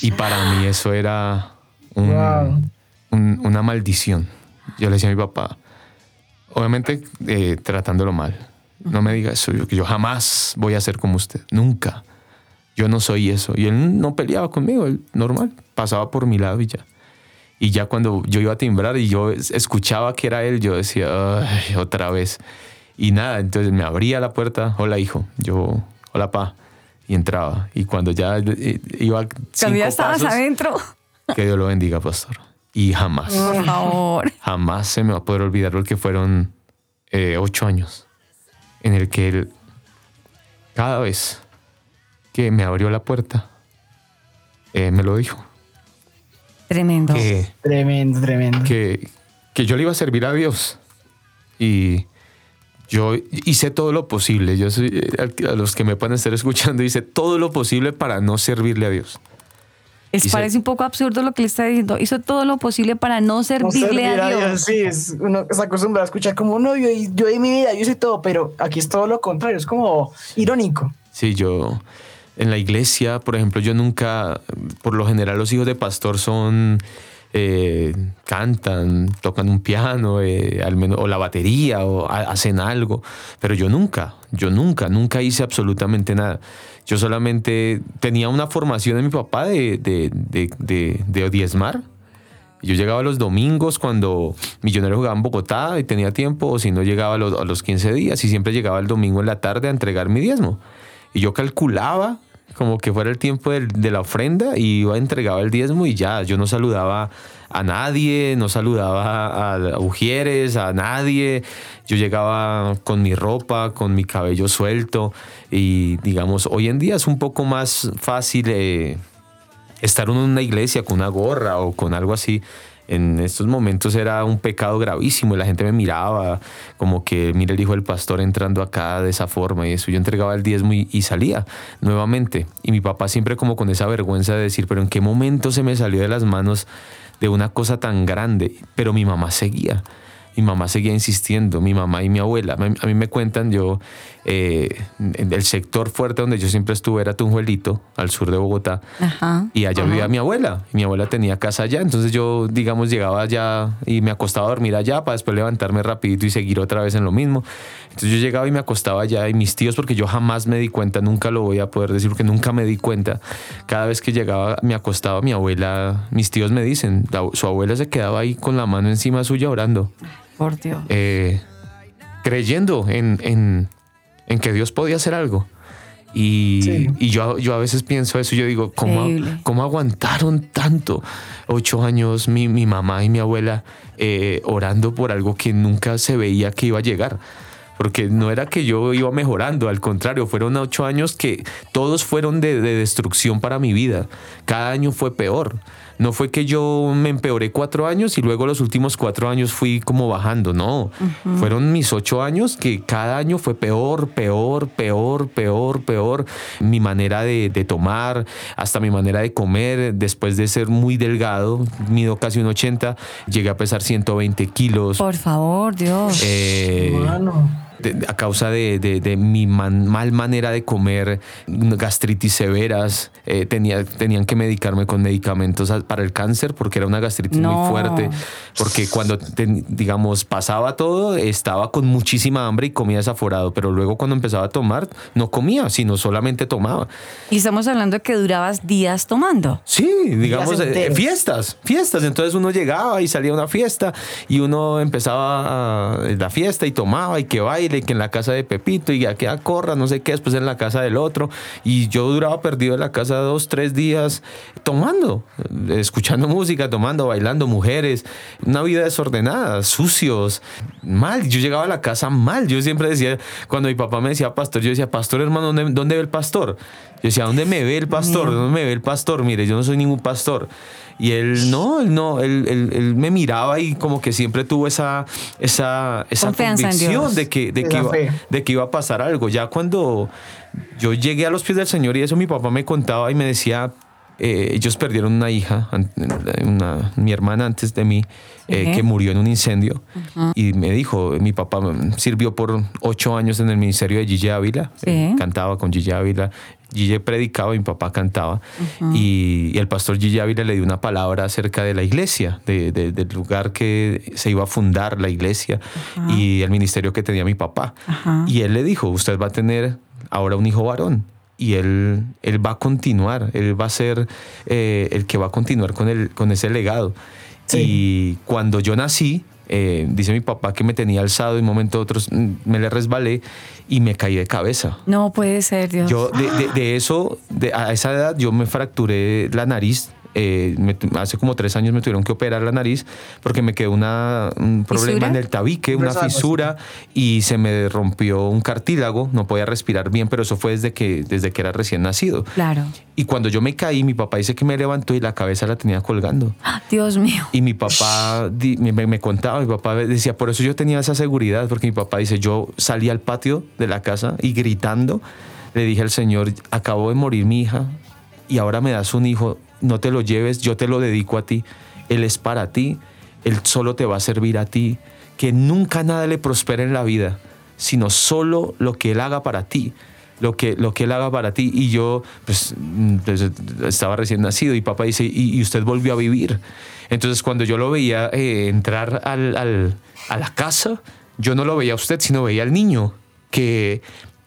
y para mí eso era un- Wow. un- una maldición. Yo le decía a mi papá, obviamente eh, tratándolo mal, no me diga eso, yo, que yo jamás voy a ser como usted, nunca. Yo no soy eso. Y él no peleaba conmigo, él normal, pasaba por mi lado y ya. Y ya cuando yo iba a timbrar y yo es- escuchaba que era él, yo decía, "Ay, otra vez. Y nada, entonces me abría la puerta, hola hijo, yo, hola pa, y entraba. Y cuando ya eh, iba Cuando ya estabas pasos, adentro. que Dios lo bendiga, pastor. Y jamás, Por favor. jamás se me va a poder olvidar lo que fueron eh, ocho años en el que él, cada vez que me abrió la puerta, eh, me lo dijo. Tremendo. Que, Tremendo, tremendo. que, que yo le iba a servir a Dios. Y yo hice todo lo posible. Yo soy, eh, a los que me puedan estar escuchando, hice todo lo posible para no servirle a Dios. Es, parece un poco absurdo lo que le está diciendo. Hizo todo lo posible para no No servirle servir a Dios. Sí, es, uno se acostumbra a escuchar como, no, yo, yo di mi vida, yo hice todo, pero aquí es todo lo contrario, es como irónico. Sí, yo en la iglesia, por ejemplo, yo nunca, por lo general los hijos de pastor son, eh, cantan, tocan un piano, eh, al menos, o la batería, o ha- hacen algo, pero yo nunca, yo nunca, nunca hice absolutamente nada. Yo solamente tenía una formación de mi papá de, de, de, de, diezmar. Yo llegaba los domingos cuando Millonario jugaba en Bogotá y tenía tiempo, o si no llegaba a los, a los 15 días y siempre llegaba el domingo en la tarde a entregar mi diezmo. Y yo calculaba como que fuera el tiempo de la ofrenda y iba entregaba el diezmo y ya, yo no saludaba a nadie, no saludaba a, ujieres, a nadie. Yo llegaba con mi ropa, con mi cabello suelto y digamos, hoy en día es un poco más fácil eh, estar en una iglesia con una gorra o con algo así. En estos momentos era un pecado gravísimo y la gente me miraba como que, mira el hijo del pastor entrando acá de esa forma y eso. Yo entregaba el diezmo y, y salía nuevamente. Y mi papá siempre como con esa vergüenza de decir, pero ¿en qué momento se me salió de las manos de una cosa tan grande? Pero mi mamá seguía. Mi mamá seguía insistiendo, mi mamá y mi abuela. A mí me cuentan, yo, eh, el sector fuerte donde yo siempre estuve era Tunjuelito, al sur de Bogotá. Y allá vivía mi abuela. mi abuela tenía casa allá. Entonces yo, digamos, llegaba allá y me acostaba a dormir allá para después levantarme rapidito y seguir otra vez en lo mismo. Entonces yo llegaba y me acostaba allá y mis tíos, porque yo jamás me di cuenta, nunca lo voy a poder decir porque nunca me di cuenta. Cada vez que llegaba, me acostaba mi abuela, mis tíos me dicen, su abuela se quedaba ahí con la mano encima suya orando. Por Dios. Eh, creyendo en, en, en, que Dios podía hacer algo. Y, y, yo, yo a veces pienso eso, yo digo, ¿cómo, ¿cómo aguantaron tanto? Ocho años mi, mi mamá y mi abuela eh, orando por algo que nunca se veía que iba a llegar porque no era que yo iba mejorando, al contrario, fueron ocho años que todos fueron de, de, destrucción para mi vida. Cada año fue peor. No fue que yo me empeoré cuatro años y luego los últimos cuatro años fui como bajando, no. Fueron mis ocho años que cada año fue peor, peor, peor, peor, peor. Mi manera de, tomar, hasta mi manera de comer, después de ser muy delgado, mido casi un 80, llegué a pesar 120 kilos. Por favor, Dios. Eh, a causa de, mi mal manera de comer, gastritis severas, eh, tenía, tenían que medicarme con medicamentos para el cáncer porque era una gastritis muy fuerte, porque cuando, digamos, pasaba todo, estaba con muchísima hambre y comía desaforado, pero luego cuando empezaba a tomar, no comía, sino solamente tomaba. Y estamos hablando de que durabas días tomando. Sí, digamos, eh, fiestas, fiestas. Entonces uno llegaba y salía a una fiesta y uno empezaba a, la fiesta y tomaba y que baile que en la casa de Pepito y que a corra, no sé qué, después en la casa del otro. Y yo duraba perdido en la casa dos, tres días tomando, escuchando música, tomando, bailando, mujeres, una vida desordenada, sucios, mal. Yo llegaba a la casa mal. Yo siempre decía, cuando mi papá me decía pastor, yo decía, pastor hermano, ¿dónde, dónde ve el pastor? Yo decía, ¿dónde me ve el pastor? ¿Dónde me ve el pastor? Mire, yo no soy ningún pastor. Y él no, él no, él, él, me miraba y como que siempre tuvo esa, esa, esa convicción de que, de, que iba, de que iba a pasar algo. Ya cuando yo llegué a los pies del Señor y eso mi papá me contaba y me decía, eh, ellos perdieron una hija, una, mi hermana antes de mí, eh, que murió en un incendio. Y me dijo, mi papá sirvió por ocho años en el ministerio de Gigi Ávila, eh, cantaba con Gigi Ávila. Gigi predicaba y mi papá cantaba. y, el pastor Gigi Ávila le dio una palabra acerca de la iglesia, del lugar que se iba a fundar la iglesia y el ministerio que tenía mi papá. Y él le dijo, usted va a tener ahora un hijo varón y él, él va a continuar, él va a ser eh, el que va a continuar con, el, con ese legado. Y cuando yo nací, eh, dice mi papá que me tenía alzado y un momento otro mm, me le resbalé y me caí de cabeza. No puede ser, Dios. Yo de, de, eso, de, a esa edad yo me fracturé la nariz eh, hace como tres años me tuvieron que operar la nariz porque me quedó una, un problema en el tabique, una fisura y se me rompió un cartílago, no podía respirar bien, pero eso fue desde que, desde que era recién nacido. Claro. Y cuando yo me caí, mi papá dice que me levantó y la cabeza la tenía colgando. Dios mío. Y mi papá me, me contaba, mi papá decía, por eso yo tenía esa seguridad, porque mi papá dice, yo salí al patio de la casa y gritando, le dije al Señor, acabo de morir mi hija y ahora me das un hijo no te lo lleves, yo te lo dedico a ti, Él es para ti, Él solo te va a servir a ti, que nunca nada le prospere en la vida, sino solo lo que Él haga para ti. Lo que, lo que él haga para ti. Y yo, pues, pues estaba recién nacido y papá dice, y, usted volvió a vivir. Entonces, cuando yo lo veía eh, entrar al, a la casa, yo no lo veía a usted, sino veía al niño que,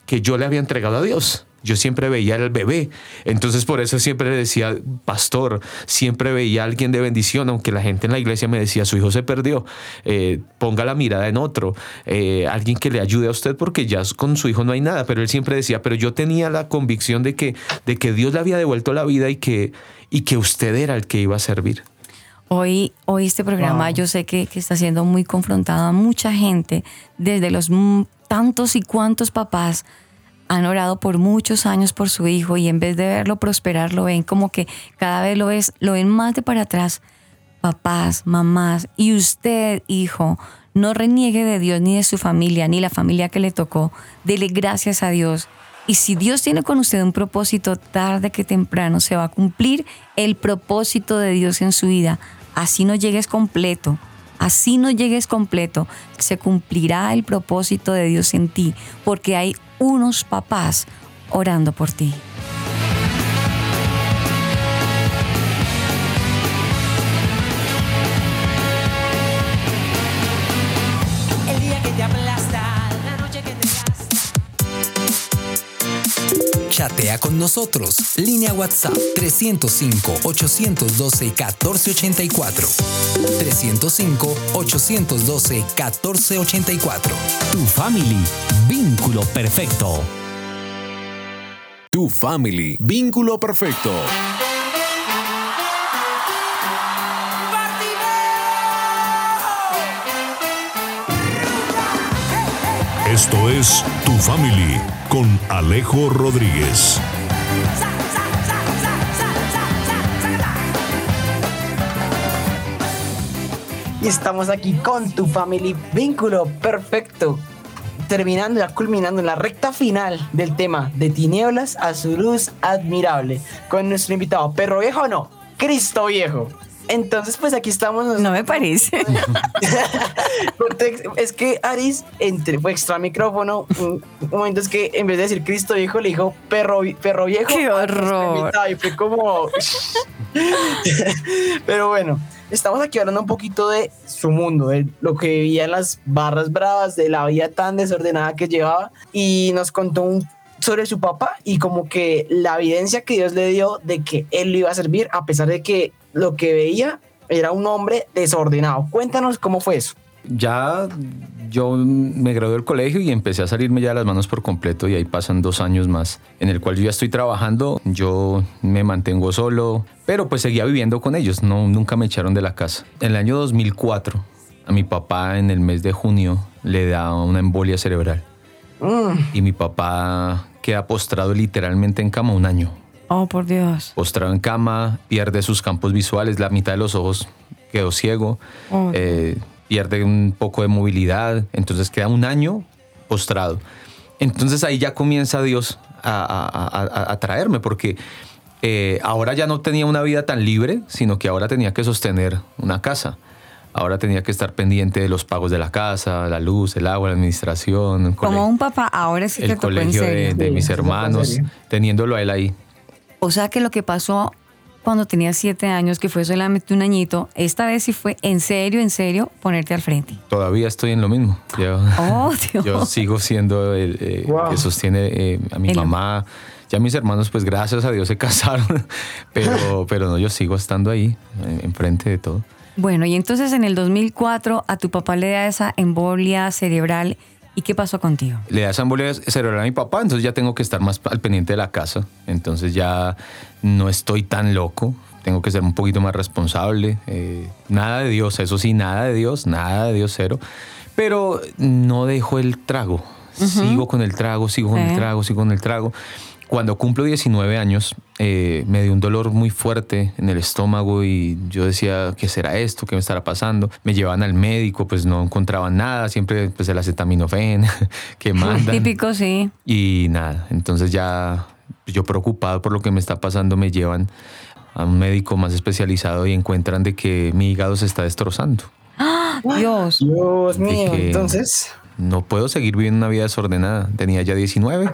que yo le había entregado a Dios. Yo siempre veía al bebé. Entonces por eso siempre le decía, pastor, siempre veía a alguien de bendición, aunque la gente en la iglesia me decía, su hijo se perdió, eh, ponga la mirada en otro, eh, alguien que le ayude a usted porque ya con su hijo no hay nada. Pero él siempre decía, pero yo tenía la convicción de que, de que Dios le había devuelto la vida y que, y que usted era el que iba a servir. Hoy, hoy este programa yo sé que, que, está siendo muy confrontado a mucha gente, desde los tantos y cuantos papás han orado por muchos años por su hijo y en vez de verlo prosperar, lo ven como que cada vez lo, es, lo ven más de para atrás. Papás, mamás, y usted, hijo, no reniegue de Dios ni de su familia, ni la familia que le tocó. Dele gracias a Dios. Y si Dios tiene con usted un propósito, tarde que temprano se va a cumplir el propósito de Dios en su vida. Así no llegues completo, Así no llegues completo, se cumplirá el propósito de Dios en ti, porque hay unos papás orando por ti. Chatea con nosotros. Línea WhatsApp 305-812-1484. 305-812-1484. Tu family. Vínculo perfecto. Tu family. Vínculo perfecto. Esto es Tu Family con Alejo Rodríguez. Y estamos aquí con tu family vínculo perfecto. Terminando ya culminando en la recta final del tema de tinieblas a su luz admirable. Con nuestro invitado, perro viejo o no, Cristo viejo. Entonces, pues aquí estamos. No me parece. es que Aris entre, fue extra micrófono. Un, un momento es que en vez de decir Cristo viejo, le dijo perro, perro viejo. ¡Qué horror! Y fue como. Pero bueno, estamos aquí hablando un poquito de su mundo, de lo que vivía en las barras bravas, de la vida tan desordenada que llevaba. Y nos contó un sobre su papá y como que la evidencia que Dios le dio de que él lo iba a servir a pesar de que lo que veía era un hombre desordenado. Cuéntanos cómo fue eso. Ya yo me gradué del colegio y empecé a salirme ya de las manos por completo y ahí pasan dos años más en el cual yo ya estoy trabajando, yo me mantengo solo, pero pues seguía viviendo con ellos, no, nunca me echaron de la casa. En el año 2004 a mi papá en el mes de junio le da una embolia cerebral Mm. y mi papá queda postrado literalmente en cama un año. Oh, por Dios. Postrado en cama, pierde sus campos visuales, la mitad de los ojos quedó ciego, Oh. eh, pierde un poco de movilidad, entonces queda un año postrado. Entonces ahí ya comienza Dios a, a- a- a- a traerme, porque eh, ahora ya no tenía una vida tan libre, sino que ahora tenía que sostener una casa. Ahora tenía que estar pendiente de los pagos de la casa, la luz, el agua, la administración, Como un papá, ahora sí te el en colegio de, mis Sí, hermanos, teniéndolo a él ahí. O sea que lo que pasó cuando tenía siete años, que fue solamente un añito, esta vez sí fue en serio, en serio, ponerte al frente. Todavía estoy en lo mismo. Yo, Oh, Dios. yo sigo siendo el eh, Wow. que sostiene eh, a mi El- mamá. Ya mis hermanos, pues gracias a Dios se casaron, pero, pero no, yo sigo estando ahí, enfrente de todo. Bueno, y entonces en el 2004 a tu papá le da esa embolia cerebral. ¿Y qué pasó contigo? Le da esa embolia cerebral a mi papá, entonces ya tengo que estar más al pendiente de la casa. Entonces ya no estoy tan loco, tengo que ser un poquito más responsable. eh, nada de Dios, eso sí, nada de Dios, nada de Dios cero. Pero no dejo el trago. Sigo con el trago, sigo con Sí. el trago, sigo con el trago. Cuando cumplo 19 años, eh, me dio un dolor muy fuerte en el estómago y yo decía, ¿qué será esto? ¿Qué me estará pasando? Me llevaban al médico, pues no encontraban nada, siempre pues el acetaminofén que mandan. Típico, sí. Y nada, entonces ya yo preocupado por lo que me está pasando, me llevan a un médico más especializado y encuentran de que mi hígado se está destrozando. Dios. Dios De mío, entonces. No puedo seguir viviendo una vida desordenada. Tenía ya 19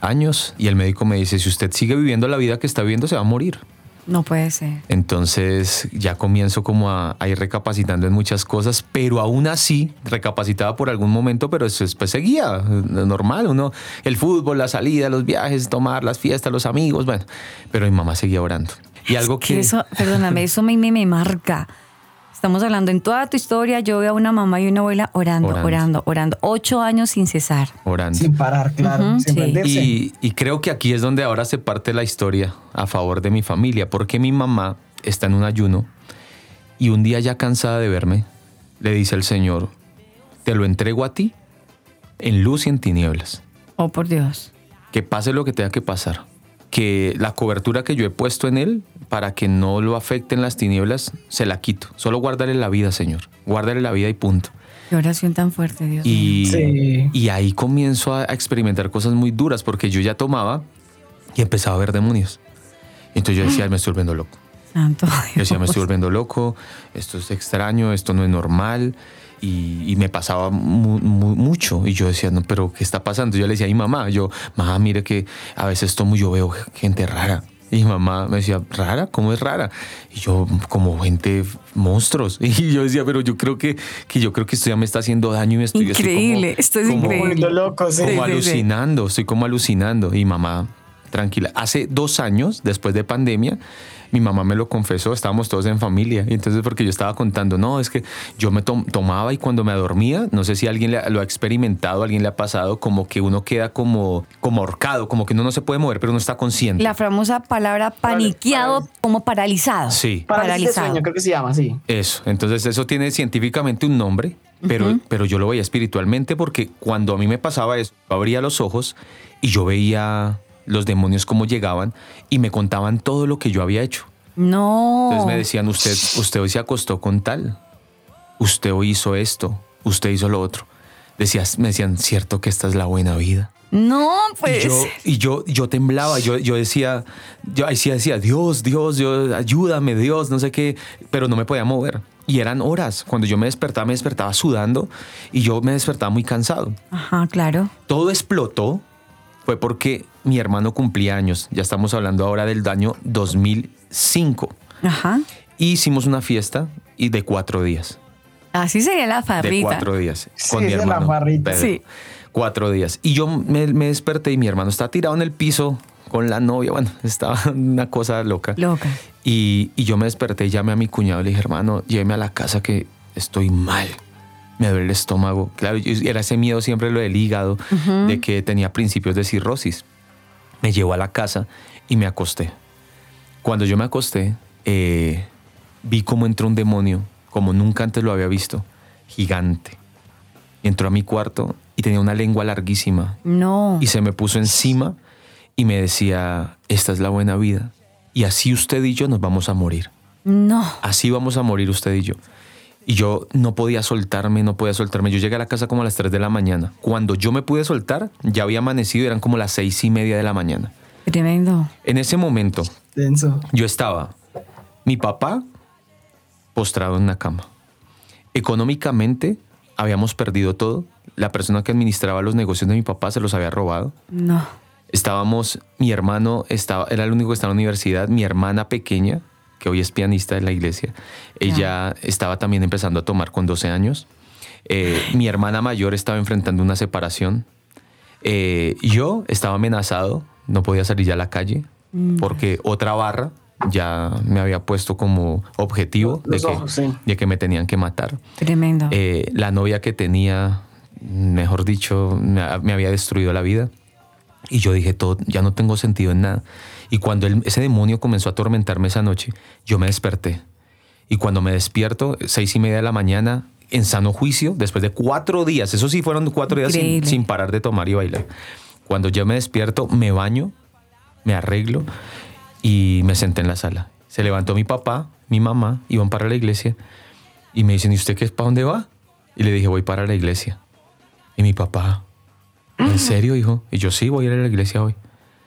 años y el médico me dice, si usted sigue viviendo la vida que está viviendo, se va a morir. No puede ser. Entonces ya comienzo como a, a ir recapacitando en muchas cosas, pero aún así recapacitaba por algún momento, pero eso después seguía, eh, normal, uno, el fútbol, la salida, los viajes, tomar las fiestas, los amigos, bueno, pero mi mamá seguía orando. Y algo Que que... eso, perdóname, eso me, me, me marca. Estamos hablando en toda tu historia, yo veo a una mamá y una abuela orando, Orando. orando, orando, Ocho años sin cesar. orando. Sin parar, claro, sin sí. y creo que aquí es donde ahora se parte la historia a favor de mi familia, porque mi mamá está en un ayuno y un día ya cansada de verme, le dice al Señor, te lo entrego a ti en luz y en tinieblas. Oh, por Dios. que pase lo que tenga que pasar. Que la cobertura que yo he puesto en él para que no lo afecten las tinieblas, se la quito. Solo guárdale la vida, Señor. Guárdale la vida y punto. Qué oración tan fuerte, Dios. Y, Sí. y ahí comienzo a experimentar cosas muy duras porque yo ya tomaba y empezaba a ver demonios. Entonces yo decía, "Ay, me estoy volviendo loco. Santo Yo decía, me estoy volviendo loco, esto es extraño, esto no es normal. Y, y me pasaba mu- mu- mucho. Y yo decía, no, pero ¿qué está pasando? Yo le decía a mi mamá, yo, mamá, mire que a veces tomo y yo veo gente rara. Y mi mamá me decía, ¿rara? ¿Cómo es rara? Y yo, como gente, monstruos. Y yo decía, pero yo creo que, que yo creo que esto ya me está haciendo daño y me estoy estoy como- Increíble, esto es como- increíble. loco, sí. como sí, sí. alucinando, estoy como alucinando. Y mamá, tranquila. Hace dos años, después de pandemia, mi mamá me lo confesó, estábamos todos en familia. Y entonces, porque yo estaba contando, no, es que yo me tom- tomaba y cuando me dormía, no sé si alguien le- lo ha experimentado, alguien le ha pasado, como que uno queda como, como ahorcado, como que uno no se puede mover, pero uno está consciente. La famosa palabra paniqueado, como paralizado. Sí. Paralizado. sueño, creo que se llama así. Eso, entonces eso tiene científicamente un nombre, pero, pero yo lo veía espiritualmente porque cuando a mí me pasaba eso, yo abría los ojos y yo veía los demonios cómo llegaban y me contaban todo lo que yo había hecho. No. Entonces me decían, usted, usted hoy se acostó con tal, usted hoy hizo esto, usted hizo lo otro. Decías, me decían, cierto que esta es la buena vida. No, Y pues. yo, y yo, yo temblaba, yo, yo decía, yo sí decía, Dios, Dios, Dios, ayúdame, Dios, no sé qué, pero no me podía mover. Y eran horas. Cuando yo me despertaba, me despertaba sudando y yo me despertaba muy cansado. Ajá, claro. Todo explotó fue porque mi hermano cumplía años. Ya estamos hablando ahora del año 2005. Ajá. Y hicimos una fiesta y de cuatro días. Así sería la De farrita. cuatro días. Sí, Con mi de la hermano. farrita. Pedro. Sí. Cuatro días. Y yo me, me desperté y mi hermano está tirado en el piso con la novia. Bueno, estaba una cosa loca. Loca. Y, y yo me desperté y llamé a mi cuñado y le dije, hermano, lléveme a la casa que estoy mal. Me duele el estómago. Claro, era ese miedo siempre lo del hígado, de que tenía principios de cirrosis. Me llevó a la casa y me acosté. Cuando yo me acosté, eh, vi cómo entró un demonio, como nunca antes lo había visto, gigante. Entró a mi cuarto y tenía una lengua larguísima No. y se me puso encima y me decía, esta es la buena vida. Y así usted y yo nos vamos a morir. No. Así vamos a morir usted y yo. Y yo no podía soltarme, no podía soltarme. Yo llegué a la casa como a las 3 de la mañana. Cuando yo me pude soltar, ya había amanecido y eran como las seis y media de la mañana. Tremendo. En ese momento, Denso. yo estaba, mi papá postrado en una cama. Económicamente, habíamos perdido todo. La persona que administraba los negocios de mi papá se los había robado. No. Estábamos, mi hermano estaba, era el único que estaba en la universidad, mi hermana pequeña, que hoy es pianista en la iglesia, ella estaba también empezando a tomar con 12 años. Eh, mi hermana mayor estaba enfrentando una separación. Eh, yo estaba amenazado, no podía salir ya a la calle, porque otra barra ya me había puesto como objetivo de que, ojos, sí. de que me tenían que matar. Tremendo. Eh, la novia que tenía, mejor dicho, me había destruido la vida. Y yo dije, todo, ya no tengo sentido en nada. Y cuando el- ese demonio comenzó a atormentarme esa noche, yo me desperté. Y cuando me despierto, seis y media de la mañana, en sano juicio, después de cuatro días, eso sí fueron cuatro días sin parar de tomar y bailar. Cuando yo me despierto, me baño, me arreglo y me senté en la sala. Se levantó mi papá, mi mamá, iban para la iglesia y me dicen, ¿y usted qué es para dónde va? Y le dije, voy para la iglesia. Y mi papá, ¿en serio, hijo? Y yo, sí, voy a ir a la iglesia hoy.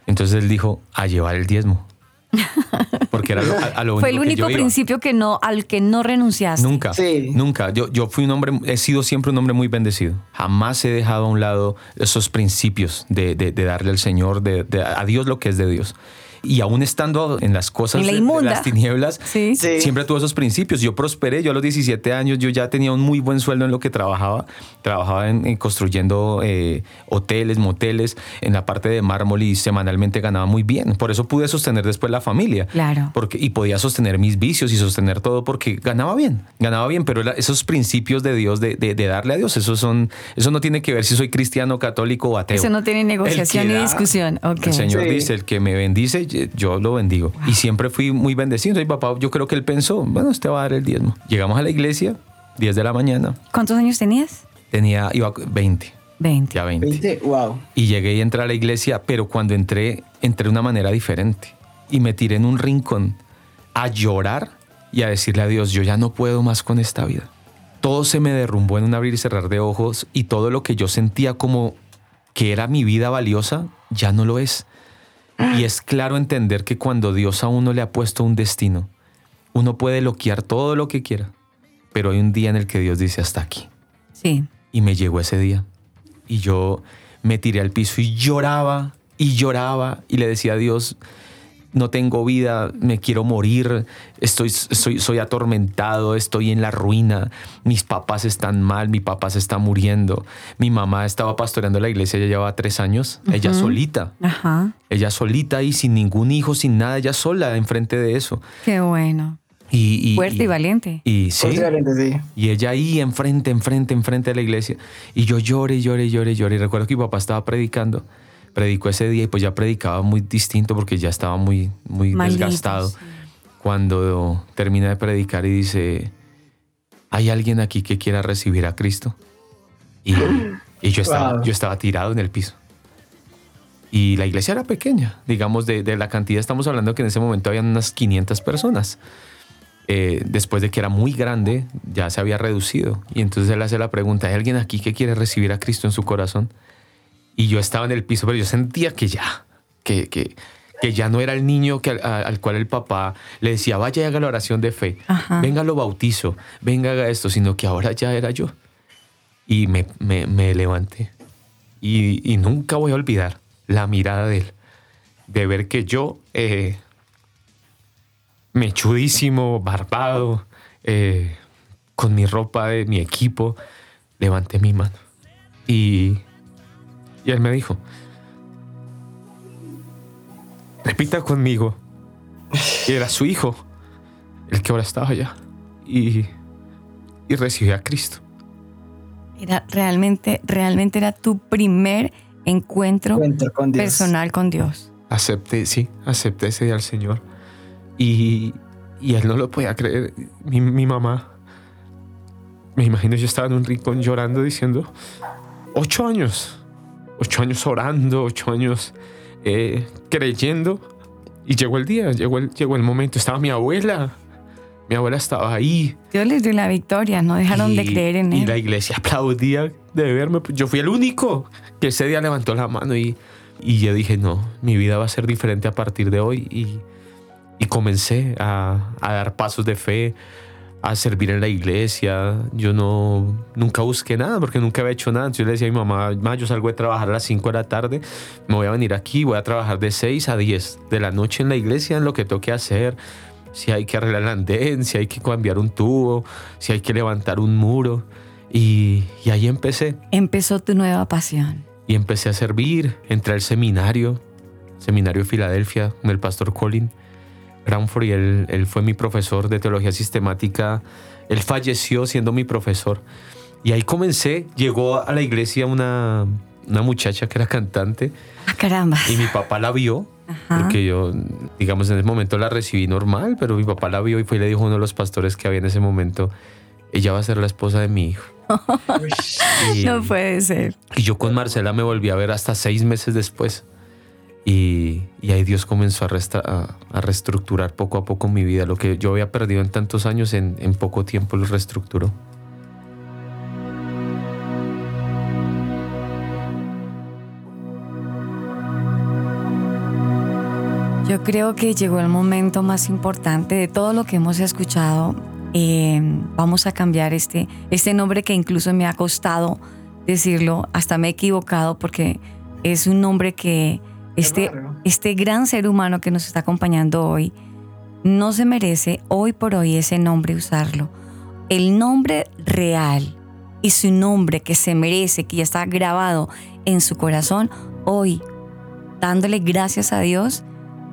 Entonces él dijo, a llevar el diezmo. Porque era lo, a, a lo Fue el único que único yo iba. principio que no, al que no renunciaste. Nunca, Sí. nunca. Yo, yo fui un hombre, he sido siempre un hombre muy bendecido. Jamás he dejado a un lado esos principios de, de- de darle al Señor, de, de- a Dios lo que es de Dios. Y aún estando en las cosas En la de- de, inmunda. las tinieblas, Sí. Sí. siempre tuve esos principios. Yo prosperé, yo a los 17 años yo ya tenía un muy buen sueldo en lo que trabajaba. Trabajaba en, en construyendo eh, hoteles, moteles, en la parte de mármol y semanalmente ganaba muy bien. Por eso pude sostener después la familia. Claro. Porque, y podía sostener mis vicios y sostener todo porque ganaba bien, ganaba bien, pero era- esos principios de Dios, de, de- de darle a Dios, esos son, eso no tiene que ver si soy cristiano, católico o ateo. Eso no tiene negociación ni discusión. El Señor Sí. dice, el que me bendice, yo lo bendigo. Y siempre fui muy bendecido. Entonces, mi papá, yo creo que él pensó, bueno, usted va a dar el diezmo. Llegamos a la iglesia, 10 de la mañana, ¿Cuántos años tenías? tenía, iba 20, 20. ya 20. 20, wow. Y llegué y entré a la iglesia, pero cuando entré, entré de una manera diferente. Y me tiré en un rincón a llorar y a decirle a Dios, yo ya no puedo más con esta vida. Todo se me derrumbó en un abrir y cerrar de ojos y todo lo que yo sentía como que era mi vida valiosa, ya no lo es. Y es claro entender que cuando Dios a uno le ha puesto un destino, uno puede loquear todo lo que quiera, pero hay un día en el que Dios dice hasta aquí. Sí. Y me llegó ese día. Y yo me tiré al piso y lloraba y lloraba y le decía a Dios, no tengo vida, me quiero morir, estoy, soy, soy atormentado, estoy en la ruina, mis papás están mal, mi papá se está muriendo, mi mamá estaba pastoreando la iglesia, ya llevaba tres años, ella solita, Ajá. ella solita y sin ningún hijo, sin nada, ella sola enfrente de eso. Qué bueno. Y, y- Fuerte y, y- valiente. y sí. Fuerte y valiente, sí. Y ella ahí enfrente, enfrente, enfrente de la iglesia. Y yo lloré, lloré, lloré, lloré. Y recuerdo que mi papá estaba predicando. Predicó ese día y pues ya predicaba muy distinto porque ya estaba muy, muy desgastado. sí. Cuando termina de predicar y dice, ¿hay alguien aquí que quiera recibir a Cristo? Y, y yo, estaba, Wow. yo estaba tirado en el piso. Y la iglesia era pequeña, digamos, de, de la cantidad estamos hablando que en ese momento habían unas 500 personas. Eh, después de que era muy grande, ya se había reducido. Y entonces él hace la pregunta, ¿hay alguien aquí que quiere recibir a Cristo en su corazón? Y yo estaba en el piso, pero yo sentía que ya, que, que, que ya no era el niño que, al, a- al cual el papá le decía, vaya y haga la oración de fe, Ajá. venga lo bautizo, venga haga esto, sino que ahora ya era yo. Y me, me, me levanté. Y, y nunca voy a olvidar la mirada de él, de ver que yo, eh, mechudísimo, barbado, eh, con mi ropa de mi equipo, levanté mi mano. Y, y él me dijo, repita conmigo. Y era su hijo, el que ahora estaba allá. Y, y recibió a Cristo. Era realmente, realmente era tu primer encuentro, Encuentro con Dios. personal con Dios. Acepté, sí, acepté ese día al Señor. Y, y él no lo podía creer. Mi, mi mamá, me imagino yo estaba en un rincón llorando diciendo, ocho años, ocho años orando, ocho años eh, creyendo. Y llegó el día, llegó el, llegó el momento. Estaba mi abuela, mi abuela estaba ahí. Dios les dio la victoria, no dejaron de Y- creer en Y él. la iglesia aplaudía de verme. Yo fui el único que ese día levantó la mano y, y yo dije, no, mi vida va a ser diferente a partir de hoy. Y, y comencé a, a dar pasos de fe, a servir en la iglesia. Yo no, nunca busqué nada porque nunca había hecho nada. Entonces yo le decía a mi mamá, "Ma, yo salgo de trabajar a las 5 de la tarde, me voy a venir aquí, voy a trabajar de 6 a 10 de la noche en la iglesia, en lo que toque hacer. Si hay que arreglar el andén, si hay que cambiar un tubo, si hay que levantar un muro. Y, y ahí empecé. Empezó tu nueva pasión. Y empecé a servir. Entré al seminario, Seminario de Filadelfia, con el pastor Colin Brownford. Y él, él fue mi profesor de teología sistemática. Él falleció siendo mi profesor. Y ahí comencé. Llegó a la iglesia una, una muchacha que era cantante. Ah, caramba. Y mi papá la vio. Porque yo, digamos, en ese momento la recibí normal, pero mi papá la vio y fue y le dijo a uno de los pastores que había en ese momento, ella va a ser la esposa de mi hijo. Y- No puede ser. y yo con Marcela me volví a ver hasta seis meses después. Y, ahí Dios comenzó a, reestructurar poco a poco mi vida. Lo que yo había perdido en tantos años, en, en poco tiempo lo reestructuró. Yo creo que llegó el momento más importante de todo lo que hemos escuchado. Eh, vamos a cambiar este, este nombre que incluso me ha costado decirlo, hasta me he equivocado porque es un nombre que este, este gran ser humano que nos está acompañando hoy no se merece hoy por hoy ese nombre usarlo. El nombre real y su nombre que se merece, que ya está grabado en su corazón, hoy dándole gracias a Dios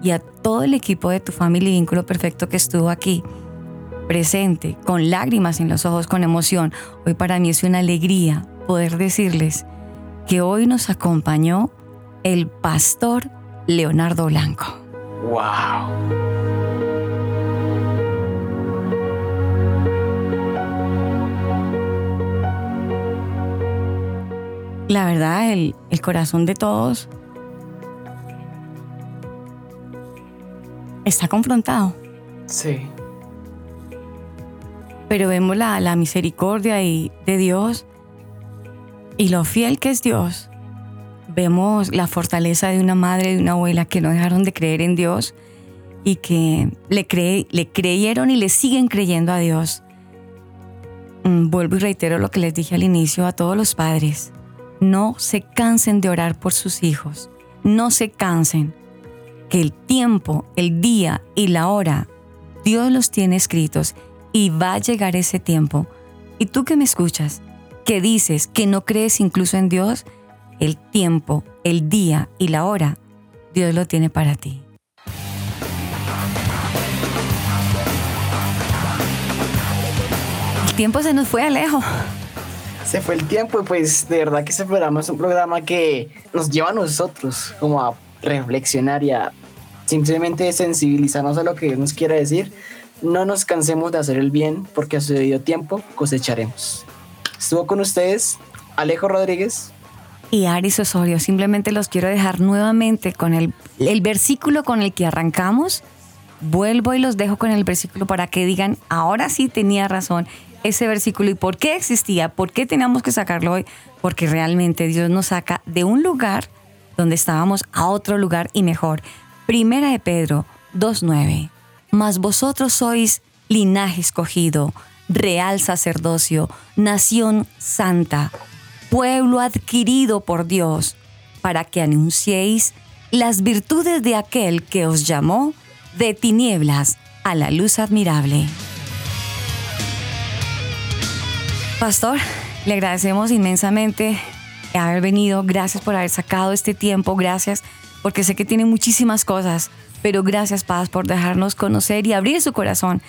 y a todo el equipo de tu familia y vínculo perfecto que estuvo aquí, presente, con lágrimas en los ojos, con emoción. Hoy para mí es una alegría poder decirles que hoy nos acompañó el pastor Leonardo Blanco. ¡Wow! La verdad, el, el corazón de todos está confrontado. Sí. pero vemos la, la misericordia y, de Dios y lo fiel que es Dios. Vemos la fortaleza de una madre de una abuela que no dejaron de creer en Dios y que le creyeron y le siguen creyendo a Dios. Mm, Vuelvo y reitero lo que les dije al inicio a todos los padres. No se cansen de orar por sus hijos. No se cansen. Que el tiempo, el día y la hora, Dios los tiene escritos y va a llegar ese tiempo. Y tú que me escuchas, que dices que no crees incluso en Dios, el tiempo, el día y la hora, Dios lo tiene para ti. El tiempo se nos fue Alejo. Se fue el tiempo y pues de verdad que este programa es un programa que nos lleva a nosotros como a reflexionar y a simplemente sensibilizarnos a lo que Dios nos quiere decir. No nos cansemos de hacer el bien porque a su debido tiempo cosecharemos. Estuvo con ustedes Alejo Rodríguez. Y Aris Osorio, simplemente los quiero dejar nuevamente con el, el versículo con el que arrancamos. Vuelvo y los dejo con el versículo para que digan, ahora sí tenía razón ese versículo y por qué existía, por qué teníamos que sacarlo hoy, porque realmente Dios nos saca de un lugar donde estábamos a otro lugar y mejor. Primera de Pedro 2.9. Mas vosotros sois linaje escogido, real sacerdocio, nación santa, pueblo adquirido por Dios, para que anunciéis las virtudes de aquel que os llamó de tinieblas a la luz admirable. Pastor, le agradecemos inmensamente haber venido, gracias por haber sacado este tiempo, gracias porque sé que tiene muchísimas cosas, pero gracias Paz por dejarnos conocer y abrir su corazón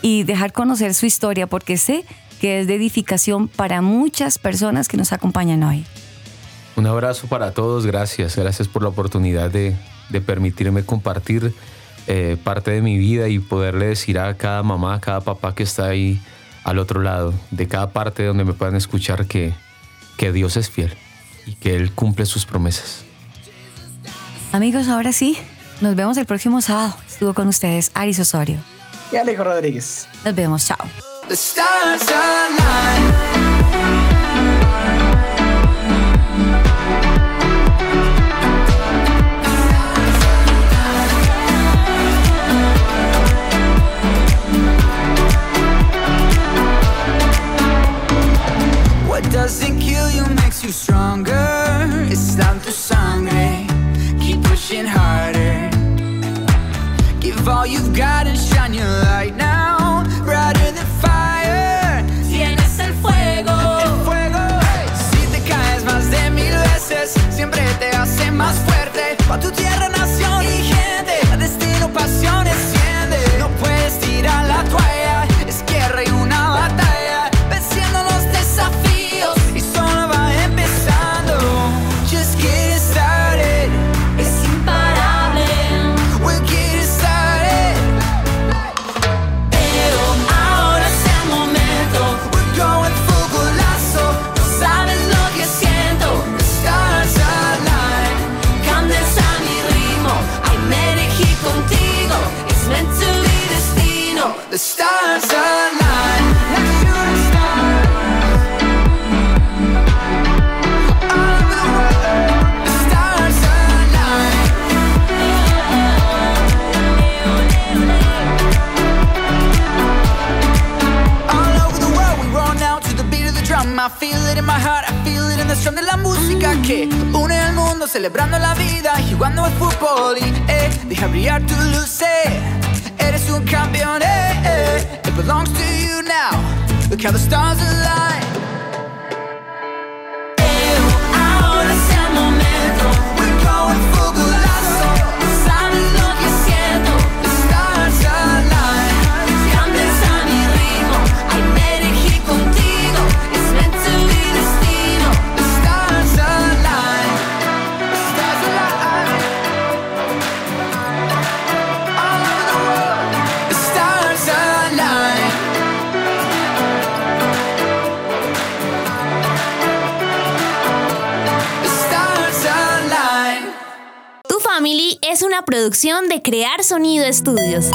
y dejar conocer su historia, porque sé que es de edificación para muchas personas que nos acompañan hoy. Un abrazo para todos, gracias, gracias por la oportunidad de, de permitirme compartir eh, parte de mi vida y poderle decir a cada mamá, a cada papá que está ahí al otro lado, de cada parte donde me puedan escuchar que, que Dios es fiel y que Él cumple sus promesas. Amigos, ahora sí, nos vemos el próximo sábado. Estuvo con ustedes Aris Osorio. Y Alejo Rodríguez. Nos vemos, chao. The stars align. What doesn't kill you makes you stronger. Islam tu sangre. Keep pushing harder. Give all you've got and shine your light now. Crear Sonido Estudios.